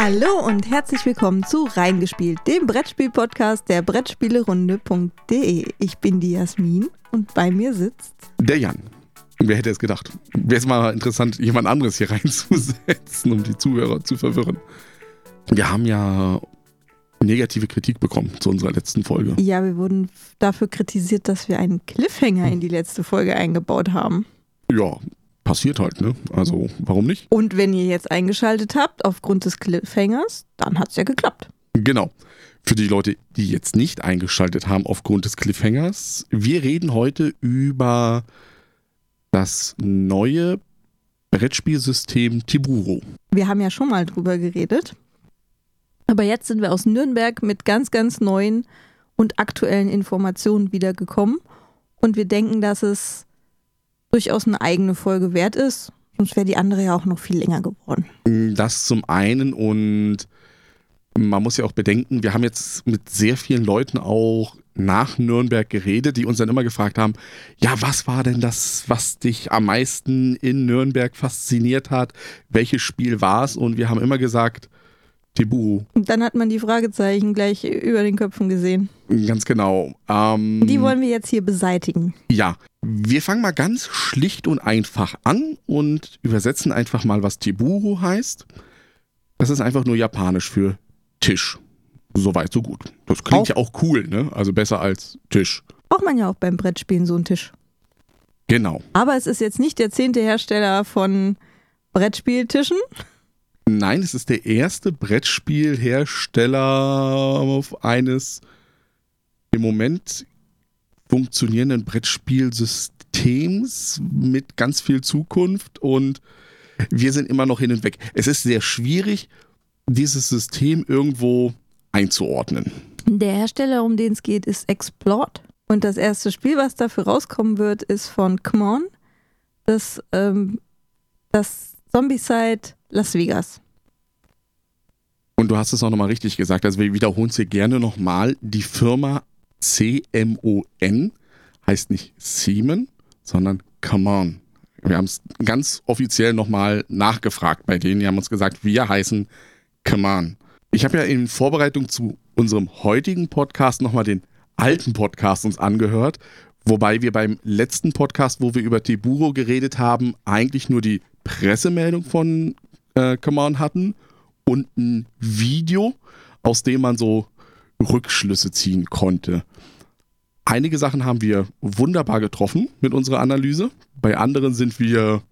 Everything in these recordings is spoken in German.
Hallo und herzlich willkommen zu Reingespielt, dem Brettspiel-Podcast der Brettspielerunde.de. Ich bin die Jasmin und bei mir sitzt der Jan. Wer hätte es gedacht? Wäre es mal interessant, jemand anderes hier reinzusetzen, um die Zuhörer zu verwirren. Wir haben ja negative Kritik bekommen zu unserer letzten Folge. Ja, wir wurden dafür kritisiert, dass wir einen Cliffhanger in die letzte Folge eingebaut haben. Ja, passiert halt, ne? Also, warum nicht? Und wenn ihr jetzt eingeschaltet habt aufgrund des Cliffhangers, dann hat es ja geklappt. Genau. Für die Leute, die jetzt nicht eingeschaltet haben aufgrund des Cliffhangers, wir reden heute über das neue Brettspielsystem Tiburo. Wir haben ja schon mal drüber geredet. Aber jetzt sind wir aus Nürnberg mit ganz, ganz neuen und aktuellen Informationen wiedergekommen. Und wir denken, dass es durchaus eine eigene Folge wert ist. Sonst wäre die andere ja auch noch viel länger geworden. Das zum einen und man muss ja auch bedenken, wir haben jetzt mit sehr vielen Leuten auch nach Nürnberg geredet, die uns dann immer gefragt haben, ja, was war denn das, was dich am meisten in Nürnberg fasziniert hat? Welches Spiel war es? Und wir haben immer gesagt, Tibu. Und dann hat man die Fragezeichen gleich über den Köpfen gesehen. Ganz genau. Ähm, die wollen wir jetzt hier beseitigen. Ja, wir fangen mal ganz schlicht und einfach an und übersetzen einfach mal, was Tiburu heißt. Das ist einfach nur japanisch für Tisch. Soweit, so gut. Das klingt auch, ja auch cool, ne? Also besser als Tisch. Braucht man ja auch beim Brettspielen so einen Tisch. Genau. Aber es ist jetzt nicht der zehnte Hersteller von Brettspieltischen. Nein, es ist der erste Brettspielhersteller eines im Moment funktionierenden Brettspielsystems mit ganz viel Zukunft und wir sind immer noch hin und weg. Es ist sehr schwierig, dieses System irgendwo einzuordnen. Der Hersteller, um den es geht, ist Explort. Und das erste Spiel, was dafür rauskommen wird, ist von Come das, ähm, das Zombicide Las Vegas. Und du hast es auch nochmal richtig gesagt, also wir wiederholen es hier gerne nochmal. Die Firma CMON heißt nicht Siemen, sondern Come On. Wir haben es ganz offiziell nochmal nachgefragt bei denen. Die haben uns gesagt, wir heißen Come On. Ich habe ja in Vorbereitung zu unserem heutigen Podcast nochmal den alten Podcast uns angehört, wobei wir beim letzten Podcast, wo wir über Tiburo geredet haben, eigentlich nur die Pressemeldung von äh, Come On hatten und ein Video, aus dem man so Rückschlüsse ziehen konnte. Einige Sachen haben wir wunderbar getroffen mit unserer Analyse. Bei anderen sind wir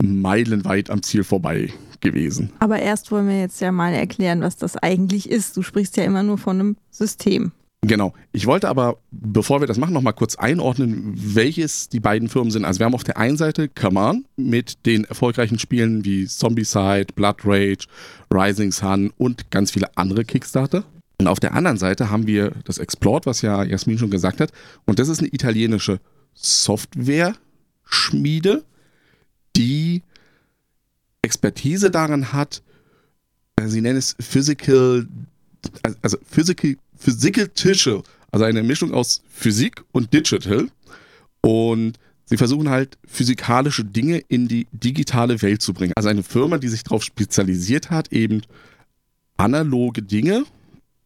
meilenweit am Ziel vorbei gewesen. Aber erst wollen wir jetzt ja mal erklären, was das eigentlich ist. Du sprichst ja immer nur von einem System. Genau. Ich wollte aber, bevor wir das machen, noch mal kurz einordnen, welches die beiden Firmen sind. Also wir haben auf der einen Seite Command mit den erfolgreichen Spielen wie Zombicide, Blood Rage, Rising Sun und ganz viele andere Kickstarter. Und auf der anderen Seite haben wir das Explort, was ja Jasmin schon gesagt hat. Und das ist eine italienische Software-Schmiede, die Expertise daran hat, äh, sie nennen es Physical, also Physical, Physical Tische, also eine Mischung aus Physik und Digital. Und sie versuchen halt physikalische Dinge in die digitale Welt zu bringen. Also eine Firma, die sich darauf spezialisiert hat, eben analoge Dinge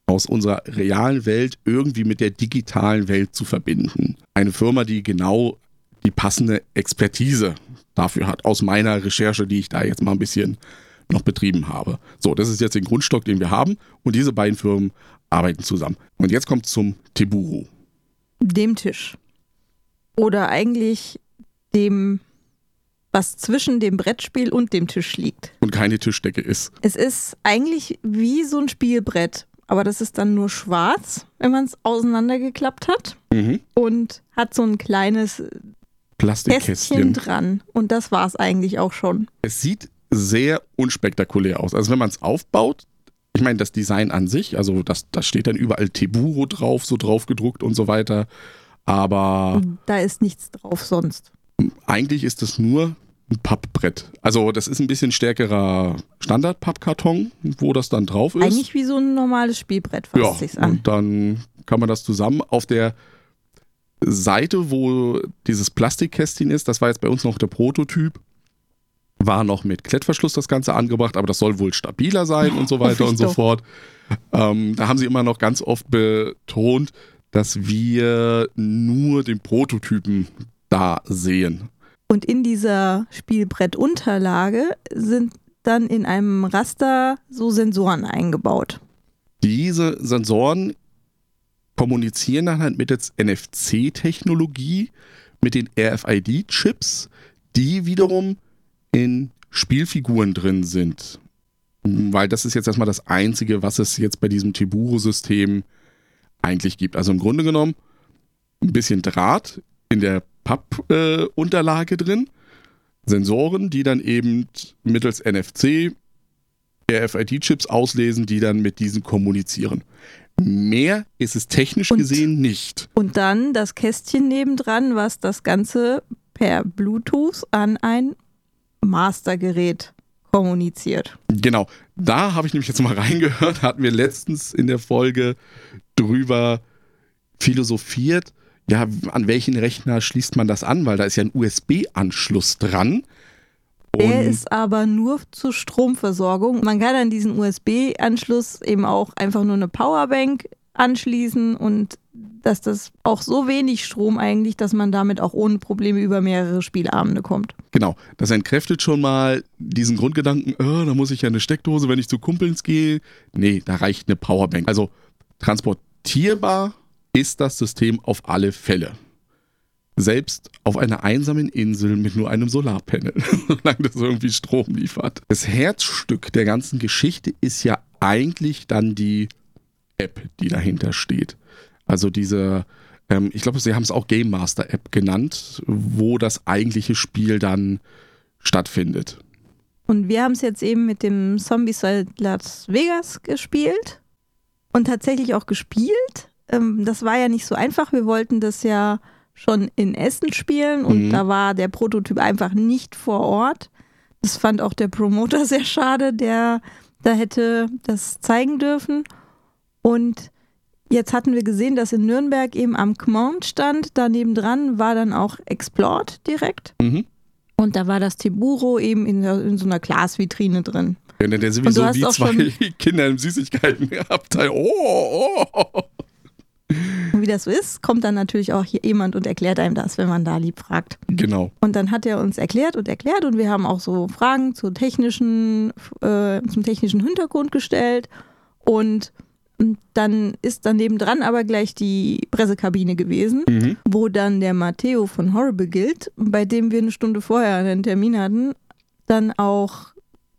aus unserer realen Welt irgendwie mit der digitalen Welt zu verbinden. Eine Firma, die genau die passende Expertise dafür hat, aus meiner Recherche, die ich da jetzt mal ein bisschen noch betrieben habe. So, das ist jetzt der Grundstock, den wir haben und diese beiden Firmen arbeiten zusammen. Und jetzt kommt zum Teburu. Dem Tisch. Oder eigentlich dem, was zwischen dem Brettspiel und dem Tisch liegt. Und keine Tischdecke ist. Es ist eigentlich wie so ein Spielbrett aber das ist dann nur schwarz, wenn man es auseinandergeklappt hat. Mhm. Und hat so ein kleines Plastikkästchen dran. Und das war es eigentlich auch schon. Es sieht sehr unspektakulär aus. Also wenn man es aufbaut, ich meine, das Design an sich, also das, das steht dann überall Teburo drauf, so drauf gedruckt und so weiter. Aber. Da ist nichts drauf sonst. Eigentlich ist es nur ein Pappbrett. Also das ist ein bisschen stärkerer Standard-Pappkarton, wo das dann drauf ist. Eigentlich wie so ein normales Spielbrett, fasst ja, sich's an. Und dann kann man das zusammen auf der Seite, wo dieses Plastikkästchen ist, das war jetzt bei uns noch der Prototyp, war noch mit Klettverschluss das Ganze angebracht, aber das soll wohl stabiler sein und so weiter und so doch. fort. Ähm, da haben sie immer noch ganz oft betont, dass wir nur den Prototypen da sehen. Und in dieser Spielbrettunterlage sind dann in einem Raster so Sensoren eingebaut. Diese Sensoren kommunizieren dann halt mittels NFC-Technologie mit den RFID-Chips, die wiederum in Spielfiguren drin sind. Weil das ist jetzt erstmal das Einzige, was es jetzt bei diesem Tiburo-System eigentlich gibt. Also im Grunde genommen ein bisschen Draht in der Papp-Unterlage drin, Sensoren, die dann eben mittels NFC RFID-Chips auslesen, die dann mit diesen kommunizieren. Mehr ist es technisch Und- gesehen nicht. Und dann das Kästchen nebendran, was das Ganze per Bluetooth an ein Mastergerät kommuniziert. Genau, da habe ich nämlich jetzt mal reingehört, hatten wir letztens in der Folge drüber philosophiert, ja, an welchen Rechner schließt man das an, weil da ist ja ein USB-Anschluss dran. Der Und- ist aber nur zur Stromversorgung. Man kann an diesen USB-Anschluss eben auch einfach nur eine Powerbank anschließen und dass das auch so wenig Strom eigentlich, dass man damit auch ohne Probleme über mehrere Spielabende kommt. Genau, das entkräftet schon mal diesen Grundgedanken, oh, da muss ich ja eine Steckdose, wenn ich zu Kumpels gehe. Nee, da reicht eine Powerbank. Also transportierbar ist das System auf alle Fälle. Selbst auf einer einsamen Insel mit nur einem Solarpanel, solange das irgendwie Strom liefert. Das Herzstück der ganzen Geschichte ist ja eigentlich dann die App, die dahinter steht. Also diese, ähm, ich glaube, sie haben es auch Game Master App genannt, wo das eigentliche Spiel dann stattfindet. Und wir haben es jetzt eben mit dem Zombicide Las Vegas gespielt und tatsächlich auch gespielt. Ähm, das war ja nicht so einfach. Wir wollten das ja schon in Essen spielen und Mhm. da war der Prototyp einfach nicht vor Ort. Das fand auch der Promoter sehr schade, der da hätte das zeigen dürfen. Und jetzt hatten wir gesehen, dass in Nürnberg eben am Kmont stand. Daneben dran war dann auch Explored direkt. Mhm. Und da war das Tiburo eben in, der- in so einer Glasvitrine drin. Ja, der Und sowieso wie zwei Kinder im Süßigkeitenabteil. Oh, oh. Und wie das so ist, kommt dann natürlich auch hier jemand und erklärt einem das, wenn man da lieb fragt. Genau. Und dann hat er uns erklärt und erklärt und wir haben auch so Fragen zur technischen, äh, zum technischen Hintergrund gestellt. Und dann ist dann nebendran aber gleich die Pressekabine gewesen, Mhm. wo dann der Matteo von Horrible Guild, bei dem wir eine Stunde vorher einen Termin hatten, dann auch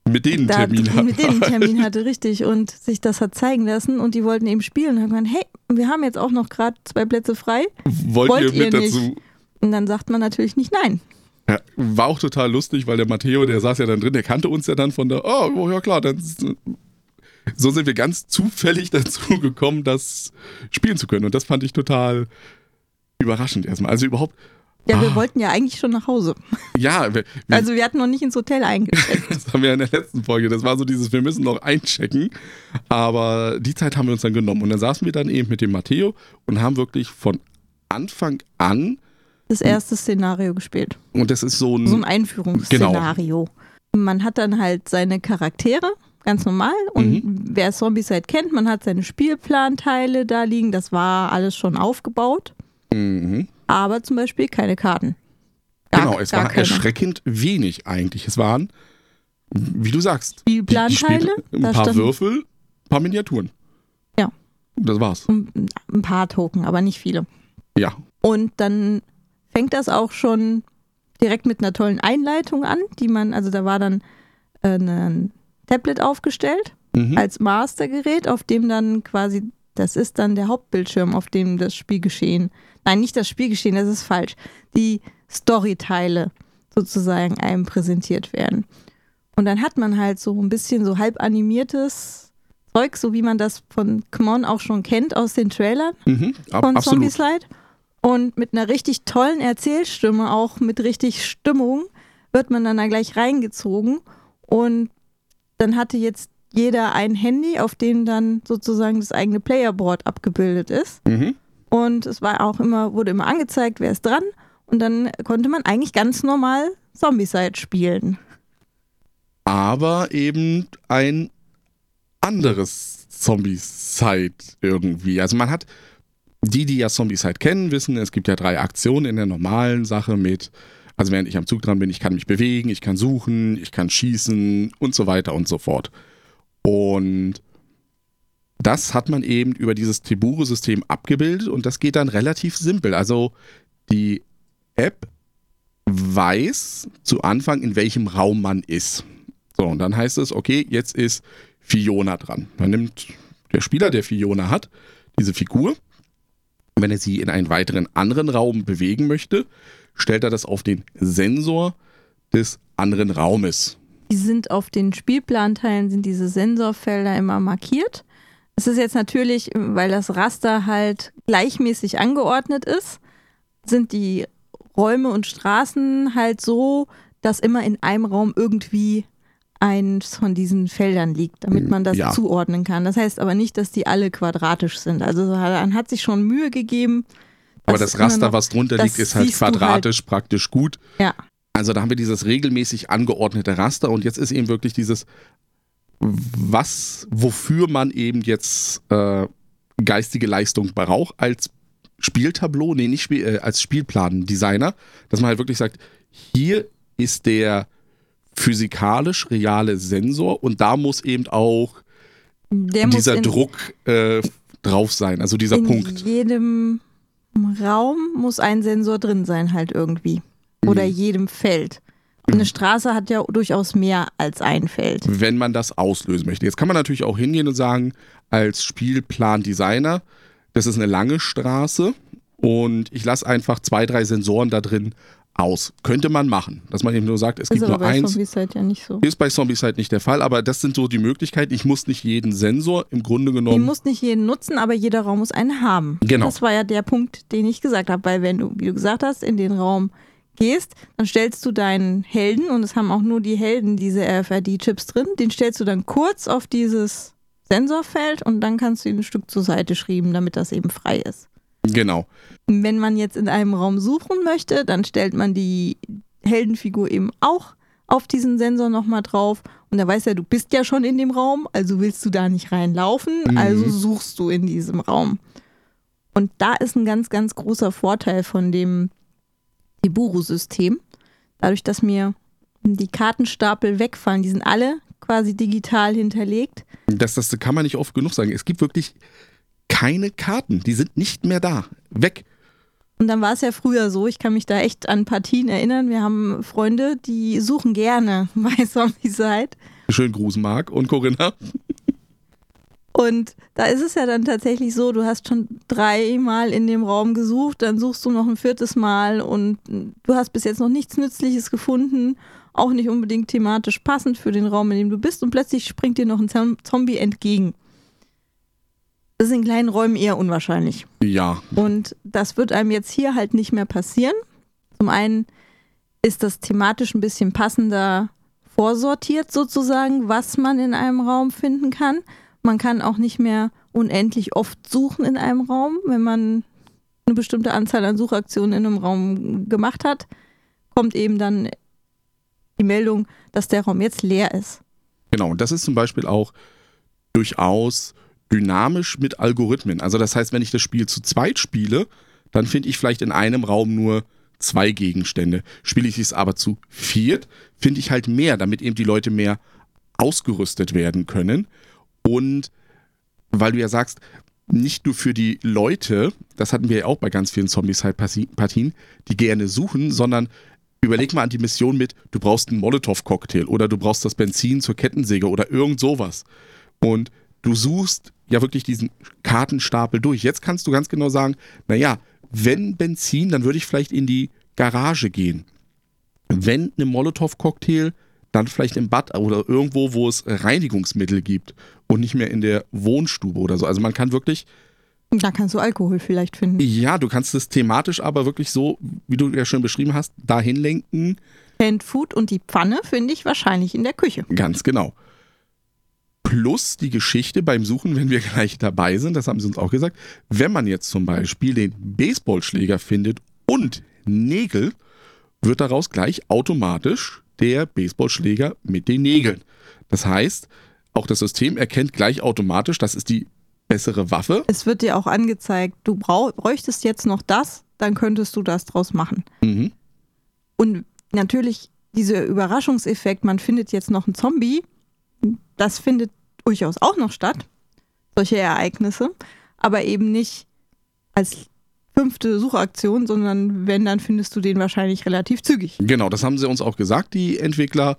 Mit denen da, Termin hat. mit denen einen Termin hatte, richtig, und sich das hat zeigen lassen und die wollten eben spielen und haben gesagt, hey, wir haben jetzt auch noch gerade zwei Plätze frei. Wollt, Wollt ihr mit ihr nicht? dazu? Und dann sagt man natürlich nicht nein. Ja, war auch total lustig, weil der Matteo, der saß ja dann drin, der kannte uns ja dann von der, oh, oh ja klar, dann so sind wir ganz zufällig dazu gekommen, das spielen zu können. Und das fand ich total überraschend erstmal. Also überhaupt, Ja, wir Ah. wollten ja eigentlich schon nach Hause. ja, wir, wir, Also wir hatten noch nicht ins Hotel eingecheckt. das haben wir ja in der letzten Folge, das war so dieses, wir müssen noch einchecken. Aber die Zeit haben wir uns dann genommen. Und dann saßen wir dann eben mit dem Matteo und haben wirklich von Anfang an, Das erste Szenario gespielt. und das ist so ein, So ein Einführungsszenario. Man hat dann halt seine Charaktere, ganz normal. Und wer Zombicide kennt, man hat seine Spielplanteile da liegen. Das war alles schon aufgebaut. mhm. Aber zum Beispiel keine Karten. Gar- genau, es war keine. erschreckend wenig eigentlich. Es waren, wie du sagst, die, die Spielplanteile. Spiele, ein paar Würfel, ein paar Miniaturen. Ja. Das war's. ein paar Token, aber nicht viele. Ja. Und dann fängt das auch schon direkt mit einer tollen Einleitung an, die man, also da war dann äh, ein Tablet aufgestellt Mhm. als Mastergerät, auf dem dann quasi, das ist dann der Hauptbildschirm, auf dem das Spielgeschehen, nein, nicht das Spielgeschehen, das ist falsch, die Storyteile sozusagen einem präsentiert werden. Und dann hat man halt so ein bisschen so halb animiertes Zeug, so wie man das von Come On auch schon kennt aus den Trailern Mhm. Ab, von absolut. Zombie-Slide. Und mit einer richtig tollen Erzählstimme, auch mit richtig Stimmung, wird man dann da gleich reingezogen. Und dann hatte jetzt jeder ein Handy, auf dem dann sozusagen das eigene Playerboard abgebildet ist. Mhm. Und es war auch immer, wurde immer angezeigt, wer ist dran. Und dann konnte man eigentlich ganz normal Zombie-Side spielen. aber eben ein anderes Zombie-Side irgendwie. Also man hat, die, die ja Zombie-Side kennen, wissen, es gibt ja drei Aktionen in der normalen Sache mit, also während ich am Zug dran bin, ich kann mich bewegen, ich kann suchen, ich kann schießen und so weiter und so fort. Und das hat man eben über dieses Tibure-System abgebildet und das geht dann relativ simpel. Also die App weiß zu Anfang, in welchem Raum man ist. So, und dann heißt es, okay, jetzt ist Fiona dran. Dann nimmt der Spieler, der Fiona hat, diese Figur. Wenn er sie in einen weiteren anderen Raum bewegen möchte, stellt er das auf den Sensor des anderen Raumes. Die sind auf den Spielplanteilen, sind diese Sensorfelder immer markiert. Es ist jetzt natürlich, weil das Raster halt gleichmäßig angeordnet ist, sind die Räume und Straßen halt so, dass immer in einem Raum irgendwie eins von diesen Feldern liegt, damit man das Ja. zuordnen kann. Das heißt aber nicht, dass die alle quadratisch sind. Also man hat sich schon Mühe gegeben. Aber das Raster, was drunter liegt, ist halt halt. quadratisch praktisch gut. Ja, Also da haben wir dieses regelmäßig angeordnete Raster und jetzt ist eben wirklich dieses, was, wofür man eben jetzt äh, geistige Leistung braucht als Spieltableau, nee, nicht Spiel, äh, als Spielplan-Designer, dass man halt wirklich sagt, hier ist der physikalisch reale Sensor und da muss eben auch der dieser in, Druck äh, drauf sein, also dieser in Punkt. jedem Raum muss ein Sensor drin sein halt irgendwie. Oder Mhm. jedem Feld. Und eine Straße hat ja durchaus mehr als ein Feld. wenn man das auslösen möchte. Jetzt kann man natürlich auch hingehen und sagen, als Spielplan-Designer, das ist eine lange Straße und ich lasse einfach zwei, drei Sensoren da drin aus. Könnte man machen, dass man eben nur sagt, es Ist gibt aber nur bei eins. Zombicide ja nicht so. Ist bei Zombicide nicht der Fall, aber das sind so die Möglichkeiten. Ich muss nicht jeden Sensor im Grunde genommen. muss nicht jeden nutzen, aber jeder Raum muss einen haben. Genau. Das war ja der Punkt, den ich gesagt habe, weil wenn du, wie du gesagt hast, in den Raum gehst, dann stellst du deinen Helden, und es haben auch nur die Helden diese RFID-Chips drin, den stellst du dann kurz auf dieses Sensorfeld und dann kannst du ihn ein Stück zur Seite schieben, damit das eben frei ist. Genau. Wenn man jetzt in einem Raum suchen möchte, dann stellt man die Heldenfigur eben auch auf diesen Sensor nochmal drauf und er weiß ja, du bist ja schon in dem Raum, also willst du da nicht reinlaufen, Mhm. also suchst du in diesem Raum. Und da ist ein ganz, ganz großer Vorteil von dem Iburu-System. Dadurch, dass mir die Kartenstapel wegfallen, die sind alle quasi digital hinterlegt. Das, das kann man nicht oft genug sagen. Es gibt wirklich keine Karten. Die sind nicht mehr da. Weg. Und dann war es ja früher so, ich kann mich da echt an Partien erinnern. Wir haben Freunde, die suchen gerne bei Zombicide. Schönen Gruß, Marc und Corinna. Und da ist es ja dann tatsächlich so, du hast schon dreimal in dem Raum gesucht, dann suchst du noch ein viertes Mal und du hast bis jetzt noch nichts Nützliches gefunden, auch nicht unbedingt thematisch passend für den Raum, in dem du bist und plötzlich springt dir noch ein Zom- Zombie entgegen. Das ist in kleinen Räumen eher unwahrscheinlich. Ja, Und das wird einem jetzt hier halt nicht mehr passieren. Zum einen ist das thematisch ein bisschen passender vorsortiert sozusagen, was man in einem Raum finden kann. Man kann auch nicht mehr unendlich oft suchen in einem Raum. Wenn man eine bestimmte Anzahl an Suchaktionen in einem Raum gemacht hat, kommt eben dann die Meldung, dass der Raum jetzt leer ist. Genau, und das ist zum Beispiel auch durchaus dynamisch mit Algorithmen. Also das heißt, wenn ich das Spiel zu zweit spiele, dann finde ich vielleicht in einem Raum nur zwei Gegenstände. Spiele ich es aber zu viert, finde ich halt mehr, damit eben die Leute mehr ausgerüstet werden können. Und weil du ja sagst, nicht nur für die Leute, das hatten wir ja auch bei ganz vielen Zombies-Partien, die gerne suchen, sondern überleg mal an die Mission mit, du brauchst einen Molotow-Cocktail oder du brauchst das Benzin zur Kettensäge oder irgend sowas. Und du suchst ja wirklich diesen Kartenstapel durch. Jetzt kannst du ganz genau sagen, naja, wenn Benzin, dann würde ich vielleicht in die Garage gehen. Wenn eine Molotow-Cocktail, dann vielleicht im Bad oder irgendwo, wo es Reinigungsmittel gibt und nicht mehr in der Wohnstube oder so. Also man kann wirklich Da kannst du Alkohol vielleicht finden. ja, du kannst es thematisch aber wirklich so, wie du ja schon beschrieben hast, dahin lenken. Food und die Pfanne finde ich wahrscheinlich in der Küche. Ganz genau. Plus die Geschichte beim Suchen, wenn wir gleich dabei sind, das haben sie uns auch gesagt, wenn man jetzt zum Beispiel den Baseballschläger findet und Nägel, wird daraus gleich automatisch der Baseballschläger mit den Nägeln. Das heißt, auch das System erkennt gleich automatisch, das ist die bessere Waffe. Es wird dir auch angezeigt, du bräuchtest jetzt noch das, dann könntest du das draus machen. Mhm. Und natürlich dieser Überraschungseffekt, man findet jetzt noch einen Zombie, das findet durchaus auch noch statt, solche Ereignisse, aber eben nicht als fünfte Suchaktion, sondern wenn, dann findest du den wahrscheinlich relativ zügig. Genau, das haben sie uns auch gesagt, die Entwickler,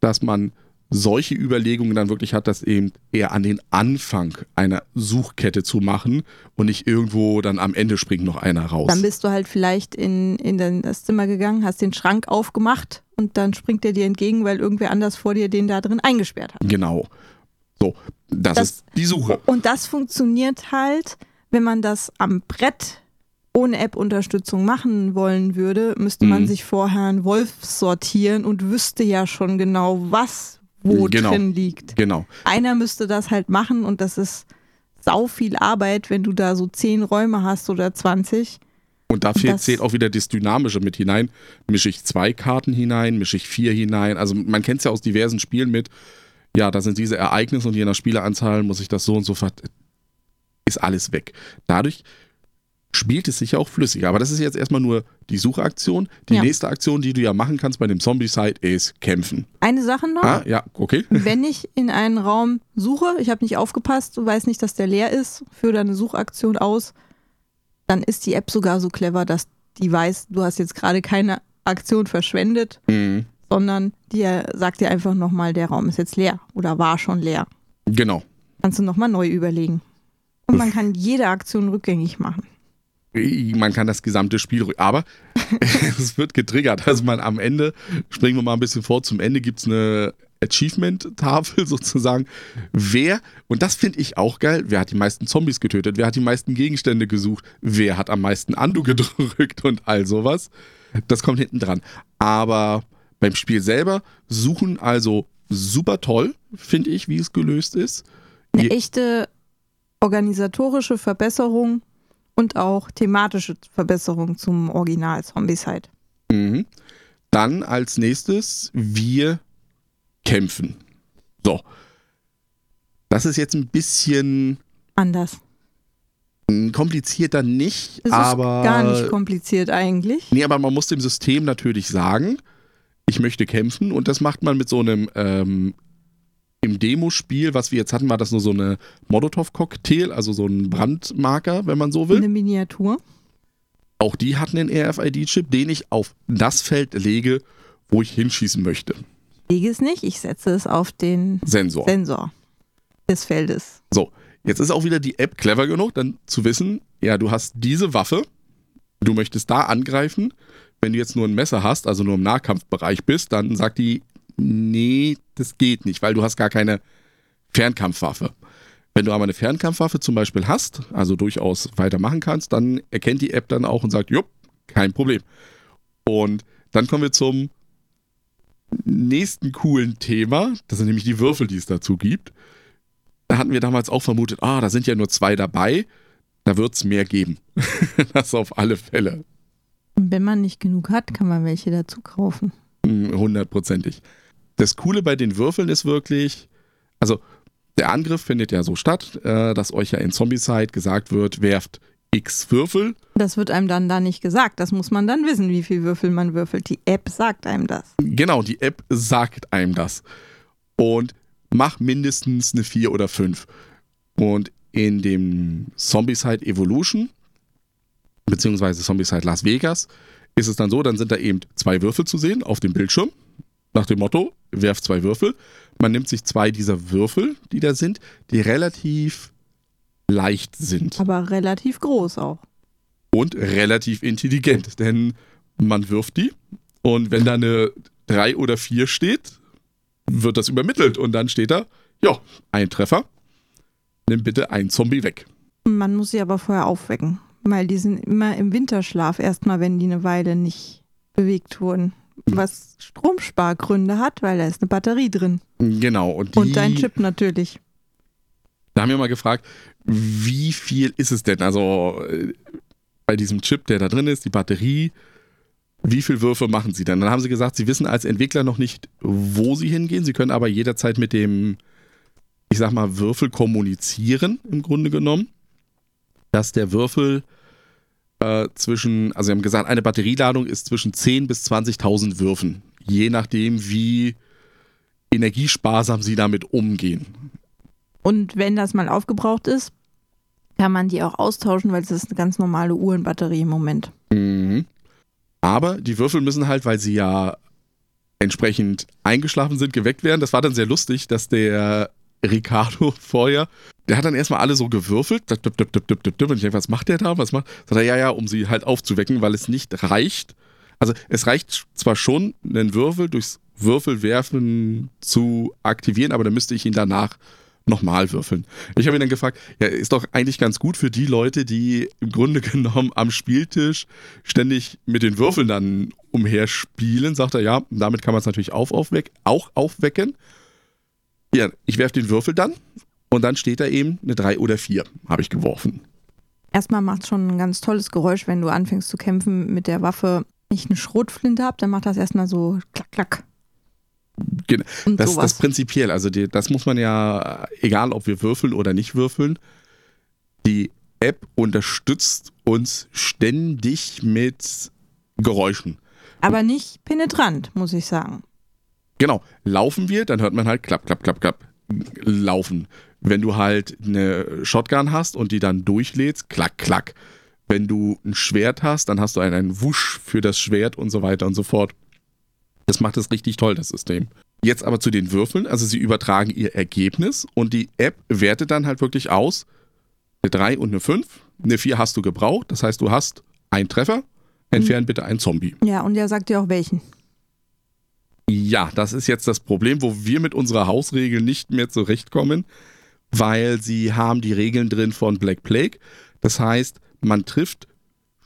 dass man solche Überlegungen dann wirklich hat, das eben eher an den Anfang einer Suchkette zu machen und nicht irgendwo dann am Ende springt noch einer raus. Dann bist du halt vielleicht in, in das Zimmer gegangen, hast den Schrank aufgemacht und dann springt er dir entgegen, weil irgendwer anders vor dir den da drin eingesperrt hat. Genau. So, das, Das- ist die Suche. Und das funktioniert halt, wenn man das am Brett ohne App-Unterstützung machen wollen würde, müsste man Mhm. sich vorher einen Wolf sortieren und wüsste ja schon genau, was wo Genau. drin liegt. Genau. Einer müsste das halt machen und das ist sau viel Arbeit, wenn du da so zehn Räume hast oder 20. Und da fehlt, zählt auch wieder das Dynamische mit hinein. Mische ich zwei Karten hinein, mische ich vier hinein. Also man kennt es ja aus diversen Spielen mit, ja, da sind diese Ereignisse und je nach Spieleranzahl muss ich das so und so ver ist alles weg. Dadurch spielt es sich ja auch flüssiger. Aber das ist jetzt erstmal nur die Suchaktion. Die Ja. nächste Aktion, die du ja machen kannst bei dem Zombie-Site, ist kämpfen. Eine Sache noch. Ah, ja, okay. Wenn ich in einen Raum suche, ich habe nicht aufgepasst, du weißt nicht, dass der leer ist, führe deine Suchaktion aus, dann ist die App sogar so clever, dass die weiß, du hast jetzt gerade keine Aktion verschwendet, Mhm. Sondern die sagt dir einfach nochmal, der Raum ist jetzt leer oder war schon leer. Genau. Kannst du nochmal neu überlegen. Und man kann jede Aktion rückgängig machen. Man kann das gesamte Spiel, aber es wird getriggert. Also man am Ende, springen wir mal ein bisschen vor, zum Ende gibt es eine Achievement-Tafel sozusagen. Wer, und das finde ich auch geil, wer hat die meisten Zombies getötet, wer hat die meisten Gegenstände gesucht, wer hat am meisten Andu gedrückt und all sowas. Das kommt hinten dran. Aber beim Spiel selber suchen also super toll, finde ich, wie es gelöst ist. Eine echte organisatorische Verbesserung und auch thematische Verbesserung zum Original Zombieside. Mhm. Dann als nächstes wir kämpfen. So. Das ist jetzt ein bisschen Anders. komplizierter nicht, Es ist aber gar nicht kompliziert eigentlich. nee, aber man muss dem System natürlich sagen, ich möchte kämpfen und das macht man mit so einem ähm, im Demospiel, was wir jetzt hatten, war das nur so eine Molotow-Cocktail, also so ein Brandmarker, wenn man so will. Eine Miniatur. Auch die hatten einen RFID-Chip, den ich auf das Feld lege, wo ich hinschießen möchte. Ich lege es nicht, ich setze es auf den Sensor. Sensor des Feldes. So, jetzt ist auch wieder die App clever genug, dann zu wissen, ja, du hast diese Waffe, du möchtest da angreifen. Wenn du jetzt nur ein Messer hast, also nur im Nahkampfbereich bist, dann sagt die, nee, das geht nicht, weil du hast gar keine Fernkampfwaffe. Wenn du aber eine Fernkampfwaffe zum Beispiel hast, also durchaus weitermachen kannst, dann erkennt die App dann auch und sagt, jupp, kein Problem. Und dann kommen wir zum nächsten coolen Thema. Das sind nämlich die Würfel, die es dazu gibt. Da hatten wir damals auch vermutet, ah, da sind ja nur zwei dabei, da wird es mehr geben. das auf alle Fälle. Wenn man nicht genug hat, kann man welche dazu kaufen. Mm, Hundertprozentig. Das Coole bei den Würfeln ist wirklich, also der Angriff findet ja so statt, äh, dass euch ja in Zombicide gesagt wird, werft x Würfel. Das wird einem dann da nicht gesagt. Das muss man dann wissen, wie viel Würfel man würfelt. Die App sagt einem das. Genau, die App sagt einem das. Und mach mindestens eine 4 oder 5. Und in dem Zombicide Evolution, beziehungsweise Zombicide Las Vegas, ist es dann so, dann sind da eben zwei Würfel zu sehen auf dem Bildschirm. Nach dem Motto, werf zwei Würfel. Man nimmt sich zwei dieser Würfel, die da sind, die relativ leicht sind Aber relativ groß auch. und relativ intelligent, denn man wirft die und wenn da eine 3 oder 4 steht, wird das übermittelt und dann steht da, ja, ein Treffer, nimm bitte einen Zombie weg. Man muss sie aber vorher aufwecken, weil die sind immer im Winterschlaf, erstmal wenn die eine Weile nicht bewegt wurden. Was Stromspargründe hat, weil da ist eine Batterie drin. Genau, und, die, Und dein Chip natürlich. da haben wir mal gefragt, wie viel ist es denn? Also äh, bei diesem Chip, der da drin ist, die Batterie, wie viele Würfe machen sie denn? Dann haben sie gesagt, sie wissen als Entwickler noch nicht, wo sie hingehen. Sie können aber jederzeit mit dem, ich sag mal, Würfel kommunizieren, im Grunde genommen. Dass der Würfel äh, zwischen, also sie haben gesagt, eine Batterieladung ist zwischen 10.000 bis 20.000 Würfen. Je nachdem, wie energiesparsam sie damit umgehen. Und wenn das mal aufgebraucht ist, kann man die auch austauschen, weil es ist eine ganz normale Uhrenbatterie im Moment. Mhm. Aber die Würfel müssen halt, weil sie ja entsprechend eingeschlafen sind, geweckt werden. Das war dann sehr lustig, dass der Ricardo vorher, der hat dann erstmal alle so gewürfelt. Und ich denke, was macht der da? Was macht? Sagt er, ja, ja, um sie halt aufzuwecken, weil es nicht reicht. Also es reicht zwar schon, einen Würfel durchs Würfelwerfen zu aktivieren, aber dann müsste ich ihn danach nochmal würfeln. Ich habe ihn dann gefragt, ja, ist doch eigentlich ganz gut für die Leute, die im Grunde genommen am Spieltisch ständig mit den Würfeln dann umherspielen. Sagt er, ja, damit kann man es natürlich auch, aufweck, auch aufwecken. Ja, ich werfe den Würfel dann und dann steht da eben eine 3 oder 4, habe ich geworfen. Erstmal macht es schon ein ganz tolles Geräusch, wenn du anfängst zu kämpfen mit der Waffe. Ich eine Schrotflinte habe, dann macht das erstmal so klack, klack. Genau. Das, das prinzipiell, also die, das muss man ja, egal ob wir würfeln oder nicht würfeln, die App unterstützt uns ständig mit Geräuschen. Aber nicht penetrant, muss ich sagen. Genau. Laufen wir, dann hört man halt klapp, klapp, klapp, klapp. Laufen. Wenn du halt eine Shotgun hast und die dann durchlädst, klack, klack. Wenn du ein Schwert hast, dann hast du einen, einen Wusch für das Schwert und so weiter und so fort. Das macht es richtig toll, das System. Jetzt aber zu den Würfeln. Also sie übertragen ihr Ergebnis und die App wertet dann halt wirklich aus. Eine 3 und eine 5. Eine 4 hast du gebraucht. Das heißt, du hast einen Treffer. Entfernen mhm. bitte einen Zombie. Ja, und der sagt dir auch welchen. Ja, das ist jetzt das Problem, wo wir mit unserer Hausregel nicht mehr zurechtkommen, weil sie haben die Regeln drin von Black Plague. Das heißt, man trifft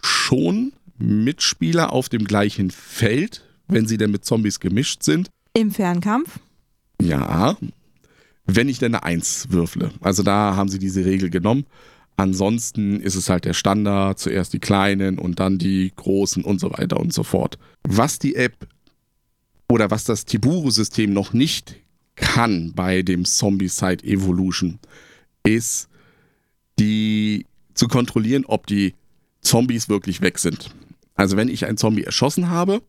schon Mitspieler auf dem gleichen Feld, wenn sie denn mit Zombies gemischt sind. Im Fernkampf? Ja, wenn ich denn eine Eins würfle. Also da haben sie diese Regel genommen. Ansonsten ist es halt der Standard, zuerst die kleinen und dann die großen und so weiter und so fort. Was die App oder was das Tiburu-System noch nicht kann bei dem Zombie-Side Evolution, ist die zu kontrollieren, ob die Zombies wirklich weg sind. Also wenn ich einen Zombie erschossen habe,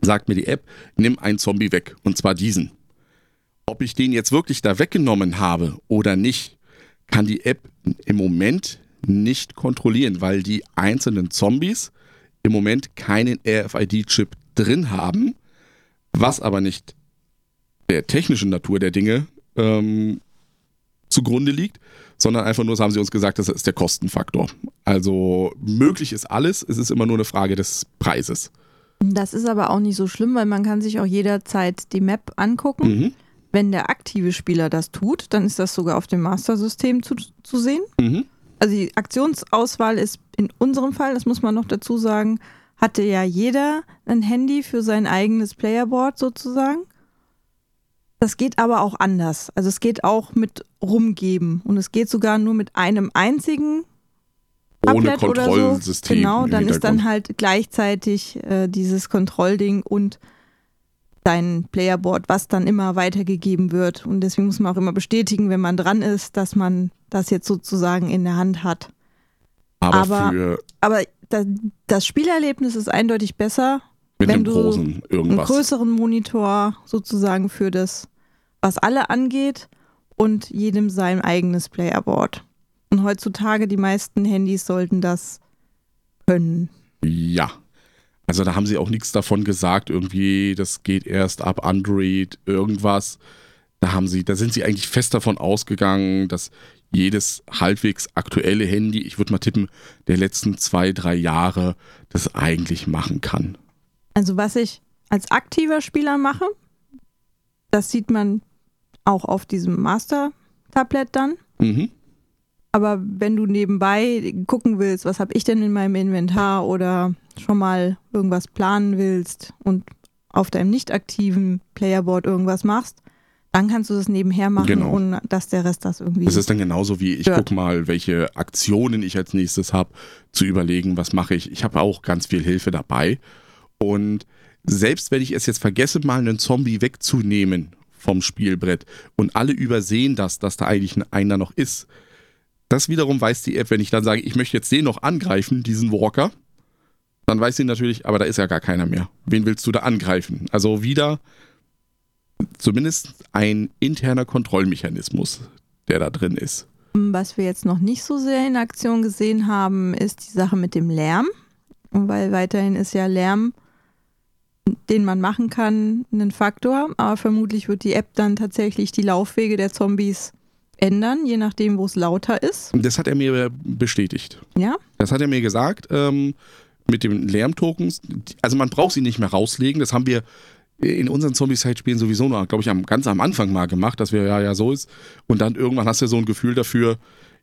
sagt mir die App, nimm einen Zombie weg. Und zwar diesen. Ob ich den jetzt wirklich da weggenommen habe oder nicht, kann die App im Moment nicht kontrollieren, weil die einzelnen Zombies im Moment keinen RFID-Chip drin haben, was aber nicht der technischen Natur der Dinge ähm, zugrunde liegt, sondern einfach nur, das haben sie uns gesagt, das ist der Kostenfaktor. Also möglich ist alles, es ist immer nur eine Frage des Preises. Das ist aber auch nicht so schlimm, weil man kann sich auch jederzeit die Map angucken. Mhm. Wenn der aktive Spieler das tut, dann ist das sogar auf dem Master-System zu, zu sehen. Mhm. Also die Aktionsauswahl ist in unserem Fall, das muss man noch dazu sagen, hatte ja jeder ein Handy für sein eigenes Playerboard sozusagen. Das geht aber auch anders. Also es geht auch mit rumgeben und es geht sogar nur mit einem einzigen ohne Kontrollsystem. So. Genau, dann ist dann halt gleichzeitig äh, dieses Kontrollding und dein Playerboard, was dann immer weitergegeben wird. Und deswegen muss man auch immer bestätigen, wenn man dran ist, dass man das jetzt sozusagen in der Hand hat. Aber, aber, aber das, das, Spielerlebnis ist eindeutig besser, wenn du einen größeren Monitor sozusagen für das, was alle angeht und jedem sein eigenes Playerboard. Und heutzutage die meisten Handys sollten das können. Ja. Also da haben sie auch nichts davon gesagt, irgendwie, das geht erst ab Android, irgendwas. Da haben sie, da sind sie eigentlich fest davon ausgegangen, dass jedes halbwegs aktuelle Handy, ich würde mal tippen, der letzten zwei, drei Jahre das eigentlich machen kann. Also was ich als aktiver Spieler mache, das sieht man auch auf diesem Master-Tablet dann. Mhm. Aber wenn du nebenbei gucken willst, was habe ich denn in meinem Inventar oder schon mal irgendwas planen willst und auf deinem nicht aktiven Playerboard irgendwas machst, dann kannst du das nebenher machen, genau. ohne dass der Rest das irgendwie. Es ist dann genauso wie ich hört. guck mal, welche Aktionen ich als nächstes habe, zu überlegen, was mache ich. Ich habe auch ganz viel Hilfe dabei Und selbst wenn ich es jetzt vergesse, mal einen Zombie wegzunehmen vom Spielbrett und alle übersehen das, dass da eigentlich einer noch ist, das wiederum weiß die App, wenn ich dann sage, ich möchte jetzt den noch angreifen, diesen Walker, dann weiß sie natürlich, aber da ist ja gar keiner mehr. Wen willst du da angreifen? Also wieder zumindest ein interner Kontrollmechanismus, der da drin ist. Was wir jetzt noch nicht so sehr in Aktion gesehen haben, ist die Sache mit dem Lärm. Weil weiterhin ist ja Lärm, den man machen kann, ein Faktor. Aber vermutlich wird die App dann tatsächlich die Laufwege der Zombies ändern, je nachdem, wo es lauter ist. Das hat er mir bestätigt. Ja? Das hat er mir gesagt. Ähm, mit den Lärmtokens. Also man braucht sie nicht mehr rauslegen. Das haben wir in unseren Zombie-Side-Spielen sowieso noch, glaube ich, am, ganz am Anfang mal gemacht, dass wir ja, ja so ist. Und dann irgendwann hast du so ein Gefühl dafür,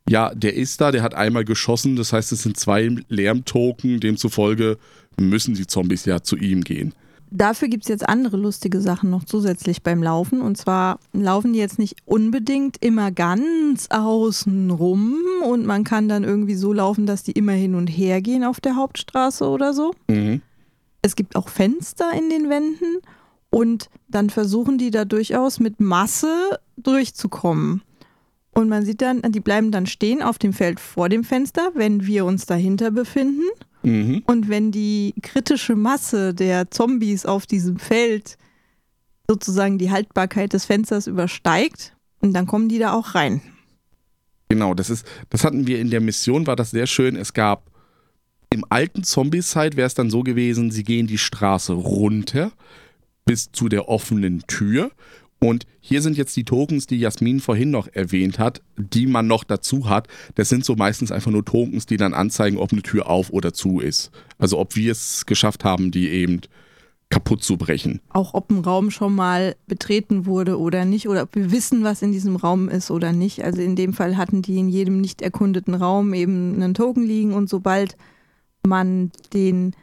ja, der ist da, der hat einmal geschossen, das heißt, es sind zwei Lärmtoken, demzufolge müssen die Zombies ja zu ihm gehen. Dafür gibt es jetzt andere lustige Sachen noch zusätzlich beim Laufen. Und zwar laufen die jetzt nicht unbedingt immer ganz außen rum und man kann dann irgendwie so laufen, dass die immer hin und her gehen auf der Hauptstraße oder so. Mhm. Es gibt auch Fenster in den Wänden und dann versuchen die da durchaus mit Masse durchzukommen. Und man sieht dann, die bleiben dann stehen auf dem Feld vor dem Fenster, wenn wir uns dahinter befinden. Mhm. Und wenn die kritische Masse der Zombies auf diesem Feld sozusagen die Haltbarkeit des Fensters übersteigt, dann kommen die da auch rein. Genau, das ist, das hatten wir in der Mission, war das sehr schön. Es gab im alten Zombie-Side wäre es dann so gewesen, sie gehen die Straße runter bis zu der offenen Tür. Und hier sind jetzt die Tokens, die Jasmin vorhin noch erwähnt hat, die man noch dazu hat. Das sind so meistens einfach nur Tokens, die dann anzeigen, ob eine Tür auf oder zu ist. Also ob wir es geschafft haben, die eben kaputt zu brechen. Auch ob ein Raum schon mal betreten wurde oder nicht, oder ob wir wissen, was in diesem Raum ist oder nicht. Also in dem Fall hatten die in jedem nicht erkundeten Raum eben einen Token liegen und sobald man den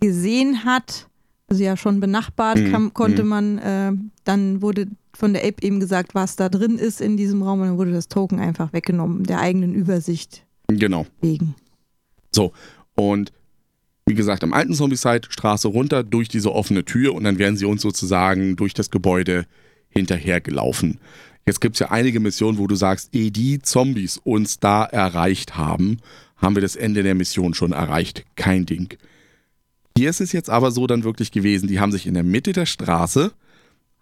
gesehen hat, also ja schon benachbart, Mhm, kam, konnte mhm. man, äh, dann wurde von der App eben gesagt, was da drin ist in diesem Raum und dann wurde das Token einfach weggenommen, der eigenen Übersicht Genau. wegen. So, und wie gesagt, am alten Zombie-Side Straße runter durch diese offene Tür und dann werden sie uns sozusagen durch das Gebäude hinterhergelaufen. Jetzt gibt es ja einige Missionen, wo du sagst, ehe die Zombies uns da erreicht haben, haben wir das Ende der Mission schon erreicht. Kein Ding. Hier ist es jetzt aber so dann wirklich gewesen, die haben sich in der Mitte der Straße,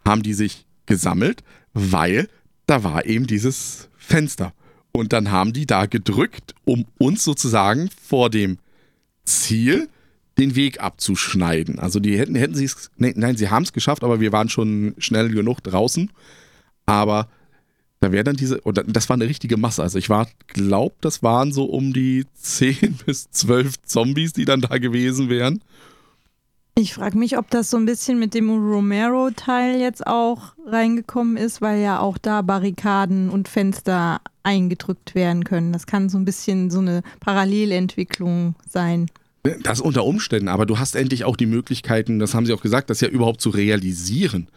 haben die sich gesammelt, weil da war eben dieses Fenster. Und dann haben die da gedrückt, um uns sozusagen vor dem Ziel den Weg abzuschneiden. Also die hätten, hätten sie es, nee, nein, sie haben es geschafft, aber wir waren schon schnell genug draußen. Aber da wäre dann diese, und das war eine richtige Masse. Also ich war, glaub, das waren so um die 10 bis 12 Zombies, die dann da gewesen wären. Ich frage mich, ob das so ein bisschen mit dem Romero-Teil jetzt auch reingekommen ist, weil ja auch da Barrikaden und Fenster eingedrückt werden können. Das kann so ein bisschen so eine Parallelentwicklung sein. Das unter Umständen, aber du hast endlich auch die Möglichkeiten, das haben sie auch gesagt, das ja überhaupt zu realisieren.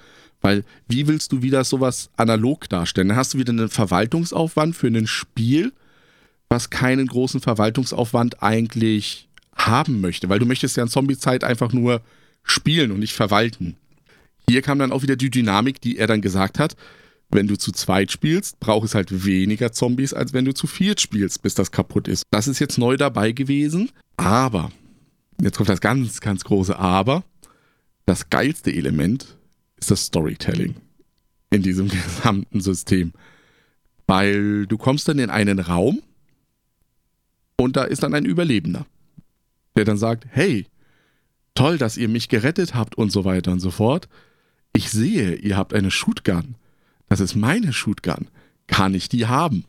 Weil wie willst du wieder sowas analog darstellen? Dann hast du wieder einen Verwaltungsaufwand für ein Spiel, was keinen großen Verwaltungsaufwand eigentlich haben möchte, weil du möchtest ja in Zombie-Zeit einfach nur spielen und nicht verwalten. Hier kam dann auch wieder die Dynamik, die er dann gesagt hat, wenn du zu zweit spielst, braucht es halt weniger Zombies, als wenn du zu viert spielst, bis das kaputt ist. Das ist jetzt neu dabei gewesen, aber, jetzt kommt das ganz, ganz große Aber, das geilste Element ist das Storytelling in diesem gesamten System. Weil du kommst dann in einen Raum und da ist dann ein Überlebender, der dann sagt, hey, toll, dass ihr mich gerettet habt und so weiter und so fort. Ich sehe, ihr habt eine Shootgun. Das ist meine Shootgun. Kann ich die haben?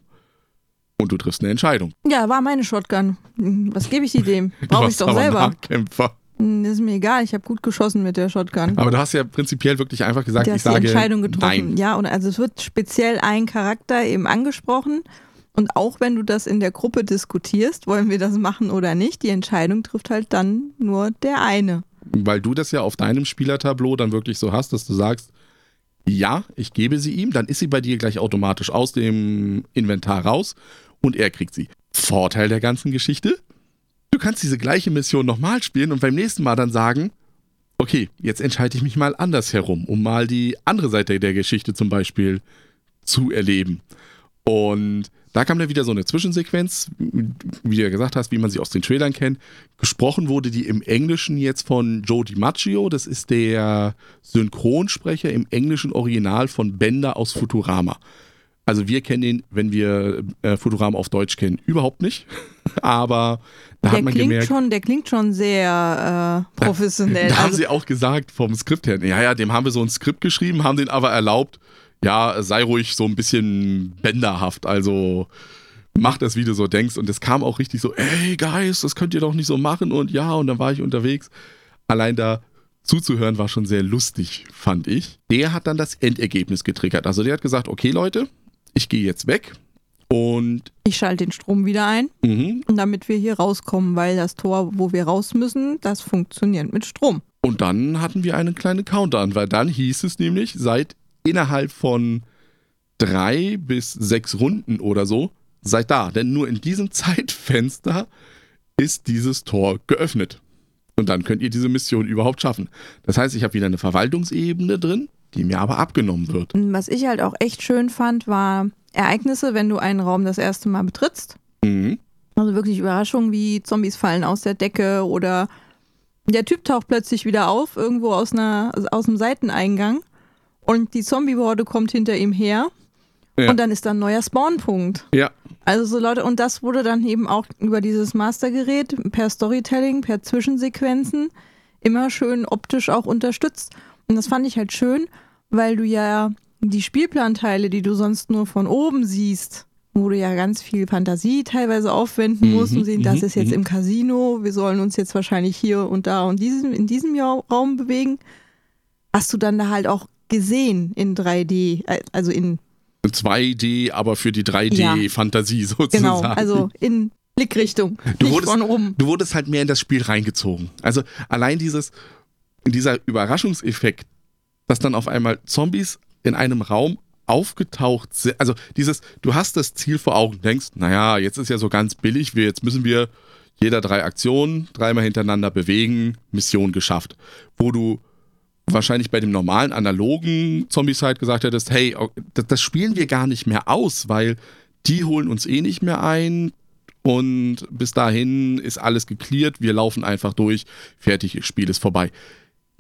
Und du triffst eine Entscheidung. Ja, war meine Shotgun. Was gebe ich die dem? Brauche ich doch selber. Nahkämpfer. Hm, Ist mir egal, ich habe gut geschossen mit der Shotgun. Aber du hast ja prinzipiell wirklich einfach gesagt, Du ich hast die sage Entscheidung getroffen. nein. Ja, und also es wird speziell ein Charakter eben angesprochen. Und auch wenn du das in der Gruppe diskutierst, wollen wir das machen oder nicht, die Entscheidung trifft halt dann nur der eine. Weil du das ja auf deinem Spielertableau dann wirklich so hast, dass du sagst, ja, ich gebe sie ihm, dann ist sie bei dir gleich automatisch aus dem Inventar raus und er kriegt sie. Vorteil der ganzen Geschichte, du kannst diese gleiche Mission nochmal spielen und beim nächsten Mal dann sagen, okay, jetzt entscheide ich mich mal anders herum, um mal die andere Seite der Geschichte zum Beispiel zu erleben. Und da kam dann wieder so eine Zwischensequenz, wie du ja gesagt hast, wie man sie aus den Trailern kennt. Gesprochen wurde die im Englischen jetzt von Joe DiMaggio, das ist der Synchronsprecher im englischen Original von Bender aus Futurama. Also wir kennen ihn, wenn wir äh, Futurama auf Deutsch kennen, überhaupt nicht. Aber da der hat man klingt gemerkt, schon, der klingt schon sehr äh, professionell. da haben also, sie auch gesagt vom Skript her, ja, ja, dem haben wir so ein Skript geschrieben, haben den aber erlaubt, ja, sei ruhig so ein bisschen bänderhaft, also mach das, wie du so denkst. Und es kam auch richtig so, ey, Guys, das könnt ihr doch nicht so machen und ja, und dann war ich unterwegs. Allein da zuzuhören war schon sehr lustig, fand ich. Der hat dann das Endergebnis getriggert. Also der hat gesagt, okay, Leute, ich gehe jetzt weg und ich schalte den Strom wieder ein, mhm, und damit wir hier rauskommen, weil das Tor, wo wir raus müssen, das funktioniert mit Strom. Und dann hatten wir einen kleinen Countdown, weil dann hieß es nämlich, seit innerhalb von drei bis sechs Runden oder so, seid da. Denn nur in diesem Zeitfenster ist dieses Tor geöffnet. Und dann könnt ihr diese Mission überhaupt schaffen. Das heißt, ich habe wieder eine Verwaltungsebene drin, die mir aber abgenommen wird. Was ich halt auch echt schön fand, war Ereignisse, wenn du einen Raum das erste Mal betrittst. Mhm. Also wirklich Überraschungen wie Zombies fallen aus der Decke oder der Typ taucht plötzlich wieder auf, irgendwo aus, einer, aus dem Seiteneingang und die Zombie-Horde kommt hinter ihm her Ja. und dann ist da ein neuer Spawnpunkt. Ja, Also so Leute, und das wurde dann eben auch über dieses Mastergerät per Storytelling, per Zwischensequenzen immer schön optisch auch unterstützt. Und das fand ich halt schön, weil du ja die Spielplanteile, die du sonst nur von oben siehst, wo du ja ganz viel Fantasie teilweise aufwenden Mhm, musst und sehen, das mhm, ist jetzt mhm. im Casino, wir sollen uns jetzt wahrscheinlich hier und da und diesem, in diesem Raum bewegen, hast du dann da halt auch gesehen in 3D, äh, also in 2D, aber für die 3D-Fantasie sozusagen. Genau, also in Blickrichtung, Du wurdest- von oben. du wurdest halt mehr in das Spiel reingezogen. Also allein dieses, dieser Überraschungseffekt, dass dann auf einmal Zombies in einem Raum aufgetaucht sind. Also dieses, du hast das Ziel vor Augen, denkst, naja, jetzt ist ja so ganz billig, wir, jetzt müssen wir jeder drei Aktionen dreimal hintereinander bewegen, Mission geschafft. Wo du wahrscheinlich bei dem normalen analogen Zombie-Side gesagt hättest, hey, das, spielen wir gar nicht mehr aus, weil die holen uns eh nicht mehr ein und bis dahin ist alles geklärt, wir laufen einfach durch, fertig, Spiel ist vorbei.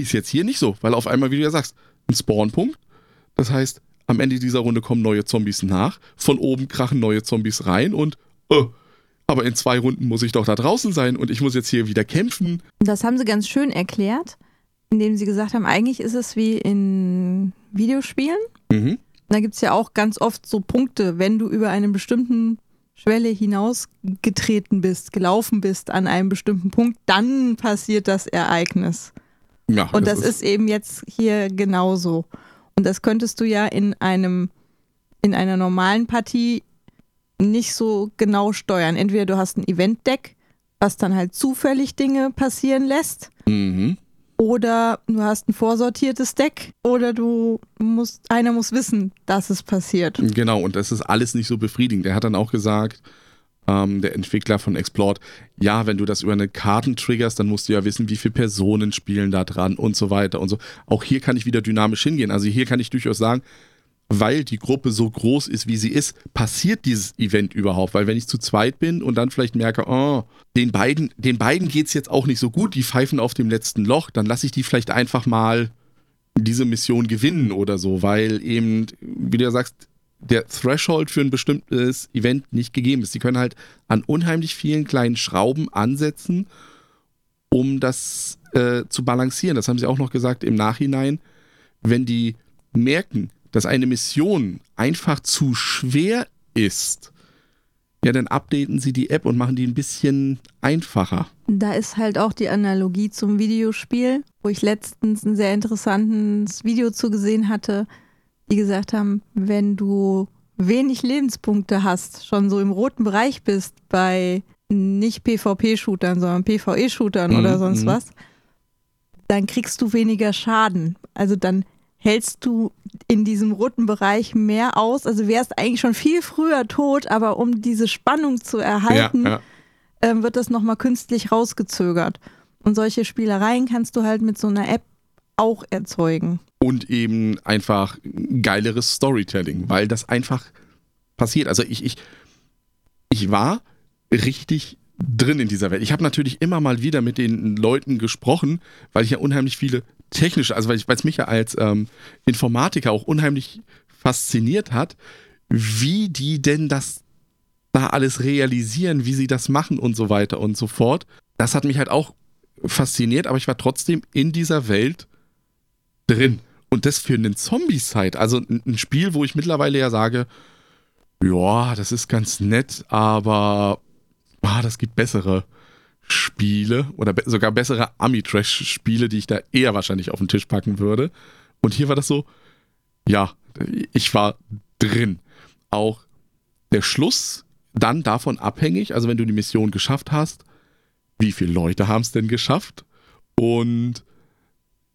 Ist jetzt hier nicht so, weil auf einmal, wie du ja sagst, ein Spawnpunkt, das heißt, am Ende dieser Runde kommen neue Zombies nach, von oben krachen neue Zombies rein und, äh, aber in zwei Runden muss ich doch da draußen sein und ich muss jetzt hier wieder kämpfen. Das haben sie ganz schön erklärt, indem sie gesagt haben, eigentlich ist es wie in Videospielen. Mhm. Da gibt es ja auch ganz oft so Punkte, wenn du über einen bestimmten Schwelle hinausgetreten bist, gelaufen bist an einem bestimmten Punkt, dann passiert das Ereignis. Ja, Und das, ist, eben jetzt hier genauso. Und das könntest du ja in einem, in einer normalen Partie nicht so genau steuern. Entweder du hast ein Event-Deck, was dann halt zufällig Dinge passieren lässt, Mhm. oder du hast ein vorsortiertes Deck, oder du musst, einer muss wissen, dass es passiert. Genau, und das ist alles nicht so befriedigend. Er hat dann auch gesagt, ähm, der Entwickler von Explort, ja, wenn du das über eine Karten triggerst, dann musst du ja wissen, wie viele Personen spielen da dran und so weiter und so. Auch hier kann ich wieder dynamisch hingehen. Also hier kann ich durchaus sagen, weil die Gruppe so groß ist, wie sie ist, passiert dieses Event überhaupt. Weil wenn ich zu zweit bin und dann vielleicht merke, oh, den beiden, den beiden geht's jetzt auch nicht so gut, die pfeifen auf dem letzten Loch, dann lasse ich die vielleicht einfach mal diese Mission gewinnen oder so, weil eben, wie du ja sagst, der Threshold für ein bestimmtes Event nicht gegeben ist. Die können halt an unheimlich vielen kleinen Schrauben ansetzen, um das äh, zu balancieren. Das haben sie auch noch gesagt im Nachhinein. Wenn die merken, dass eine Mission einfach zu schwer ist, ja, dann updaten sie die App und machen die ein bisschen einfacher. Da ist halt auch die Analogie zum Videospiel, wo ich letztens ein sehr interessantes Video zugesehen hatte, die gesagt haben, wenn du wenig Lebenspunkte hast, schon so im roten Bereich bist bei nicht PvP-Shootern, sondern PvE-Shootern Mhm, oder sonst mhm. was, dann kriegst du weniger Schaden. Also dann hältst du in diesem roten Bereich mehr aus. Also wärst eigentlich schon viel früher tot, aber um diese Spannung zu erhalten, Ja, ja. ähm, wird das nochmal künstlich rausgezögert. Und solche Spielereien kannst du halt mit so einer App auch erzeugen. Und eben einfach geileres Storytelling, weil das einfach passiert. Also ich, ich, ich war richtig drin in dieser Welt. Ich habe natürlich immer mal wieder mit den Leuten gesprochen, weil ich ja unheimlich viele technische, also weil es mich ja als ähm, Informatiker auch unheimlich fasziniert hat, wie die denn das da alles realisieren, wie sie das machen und so weiter und so fort. Das hat mich halt auch fasziniert, aber ich war trotzdem in dieser Welt drin. Und das für einen Zombie-Side, also ein Spiel, wo ich mittlerweile ja sage, ja, das ist ganz nett, aber ah, das gibt bessere Spiele oder be sogar bessere Ami-Trash-Spiele, die ich da eher wahrscheinlich auf den Tisch packen würde. Und hier war das so, ja, ich war drin. Auch der Schluss dann davon abhängig, also wenn du die Mission geschafft hast, wie viele Leute haben es denn geschafft und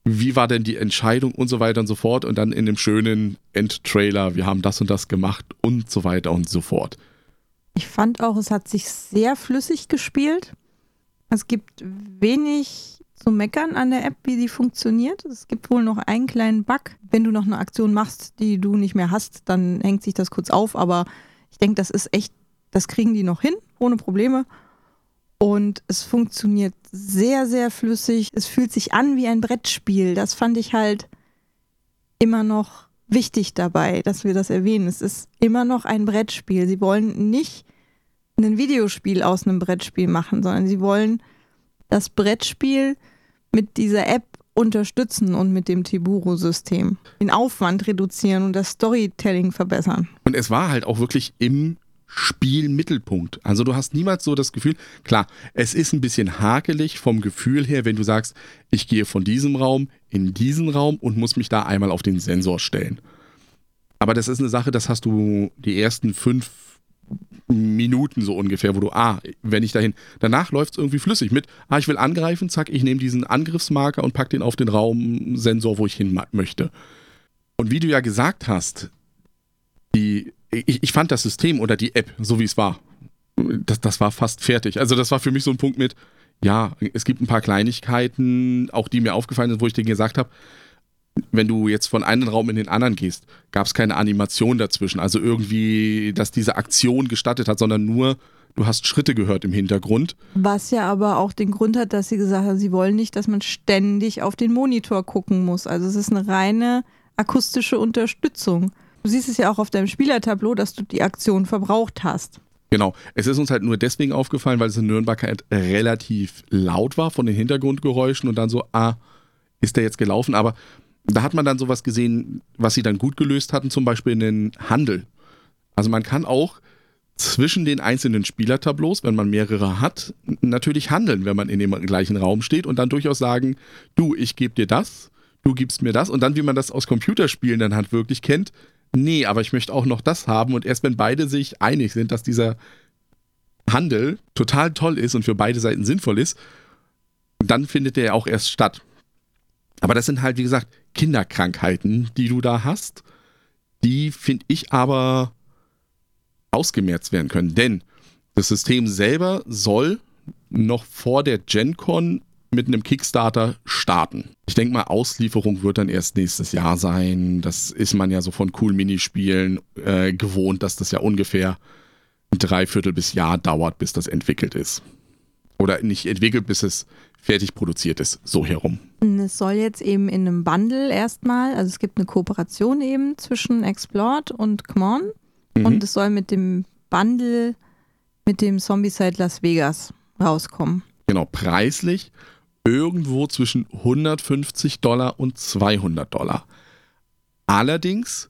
wie war denn die Entscheidung und so weiter und so fort und dann in dem schönen Endtrailer, wir haben das und das gemacht und so weiter und so fort. Ich fand auch, es hat sich sehr flüssig gespielt. Es gibt wenig zu meckern an der App, wie sie funktioniert. Es gibt wohl noch einen kleinen Bug. Wenn du noch eine Aktion machst, die du nicht mehr hast, dann hängt sich das kurz auf. Aber ich denke, das ist echt, das kriegen die noch hin, ohne Probleme. Und es funktioniert sehr, sehr flüssig. Es fühlt sich an wie ein Brettspiel. Das fand ich halt immer noch wichtig dabei, dass wir das erwähnen. Es ist immer noch ein Brettspiel. Sie wollen nicht ein Videospiel aus einem Brettspiel machen, sondern sie wollen das Brettspiel mit dieser App unterstützen und mit dem Tiburo-System den Aufwand reduzieren und das Storytelling verbessern. Und es war halt auch wirklich im Spielmittelpunkt. Also du hast niemals so das Gefühl, klar, es ist ein bisschen hakelig vom Gefühl her, wenn du sagst, ich gehe von diesem Raum in diesen Raum und muss mich da einmal auf den Sensor stellen. Aber das ist eine Sache, das hast du die ersten fünf Minuten so ungefähr, wo du, ah, wenn ich dahin, danach läuft es irgendwie flüssig mit, ah, ich will angreifen, zack, ich nehme diesen Angriffsmarker und pack den auf den Raumsensor, wo ich hin möchte. Und wie du ja gesagt hast, die, ich, ich fand das System oder die App, so wie es war, das, das war fast fertig. Also das war für mich so ein Punkt mit, ja, es gibt ein paar Kleinigkeiten, auch die mir aufgefallen sind, wo ich dir gesagt habe, wenn du jetzt von einem Raum in den anderen gehst, gab es keine Animation dazwischen. Also irgendwie, dass diese Aktion gestattet hat, sondern nur, du hast Schritte gehört im Hintergrund. Was ja aber auch den Grund hat, dass sie gesagt haben, sie wollen nicht, dass man ständig auf den Monitor gucken muss. Also es ist eine reine akustische Unterstützung. Du siehst es ja auch auf deinem Spielertableau, dass du die Aktion verbraucht hast. Genau. Es ist uns halt nur deswegen aufgefallen, weil es in Nürnberg halt relativ laut war von den Hintergrundgeräuschen und dann so, ah, ist der jetzt gelaufen? Aber da hat man dann sowas gesehen, was sie dann gut gelöst hatten, zum Beispiel in den Handel. Also man kann auch zwischen den einzelnen Spielertableaus, wenn man mehrere hat, natürlich handeln, wenn man in dem gleichen Raum steht und dann durchaus sagen, du, ich gebe dir das, du gibst mir das und dann, wie man das aus Computerspielen dann halt wirklich kennt, nee, aber ich möchte auch noch das haben und erst wenn beide sich einig sind, dass dieser Handel total toll ist und für beide Seiten sinnvoll ist, dann findet der auch erst statt. Aber das sind halt, wie gesagt, Kinderkrankheiten, die du da hast, die finde ich aber ausgemerzt werden können. Denn das System selber soll noch vor der GenCon mit einem Kickstarter starten. Ich denke mal, Auslieferung wird dann erst nächstes Jahr sein. Das ist man ja so von cool Minispielen äh, gewohnt, dass das ja ungefähr ein Dreiviertel bis Jahr dauert, bis das entwickelt ist. Oder nicht entwickelt, bis es fertig produziert ist, so herum. Es soll jetzt eben in einem Bundle erstmal, also es gibt eine Kooperation eben zwischen Explored und Kmon mhm. und es soll mit dem Bundle mit dem Zombicide Las Vegas rauskommen. Genau, preislich irgendwo zwischen 150 Dollar und 200 Dollar. Allerdings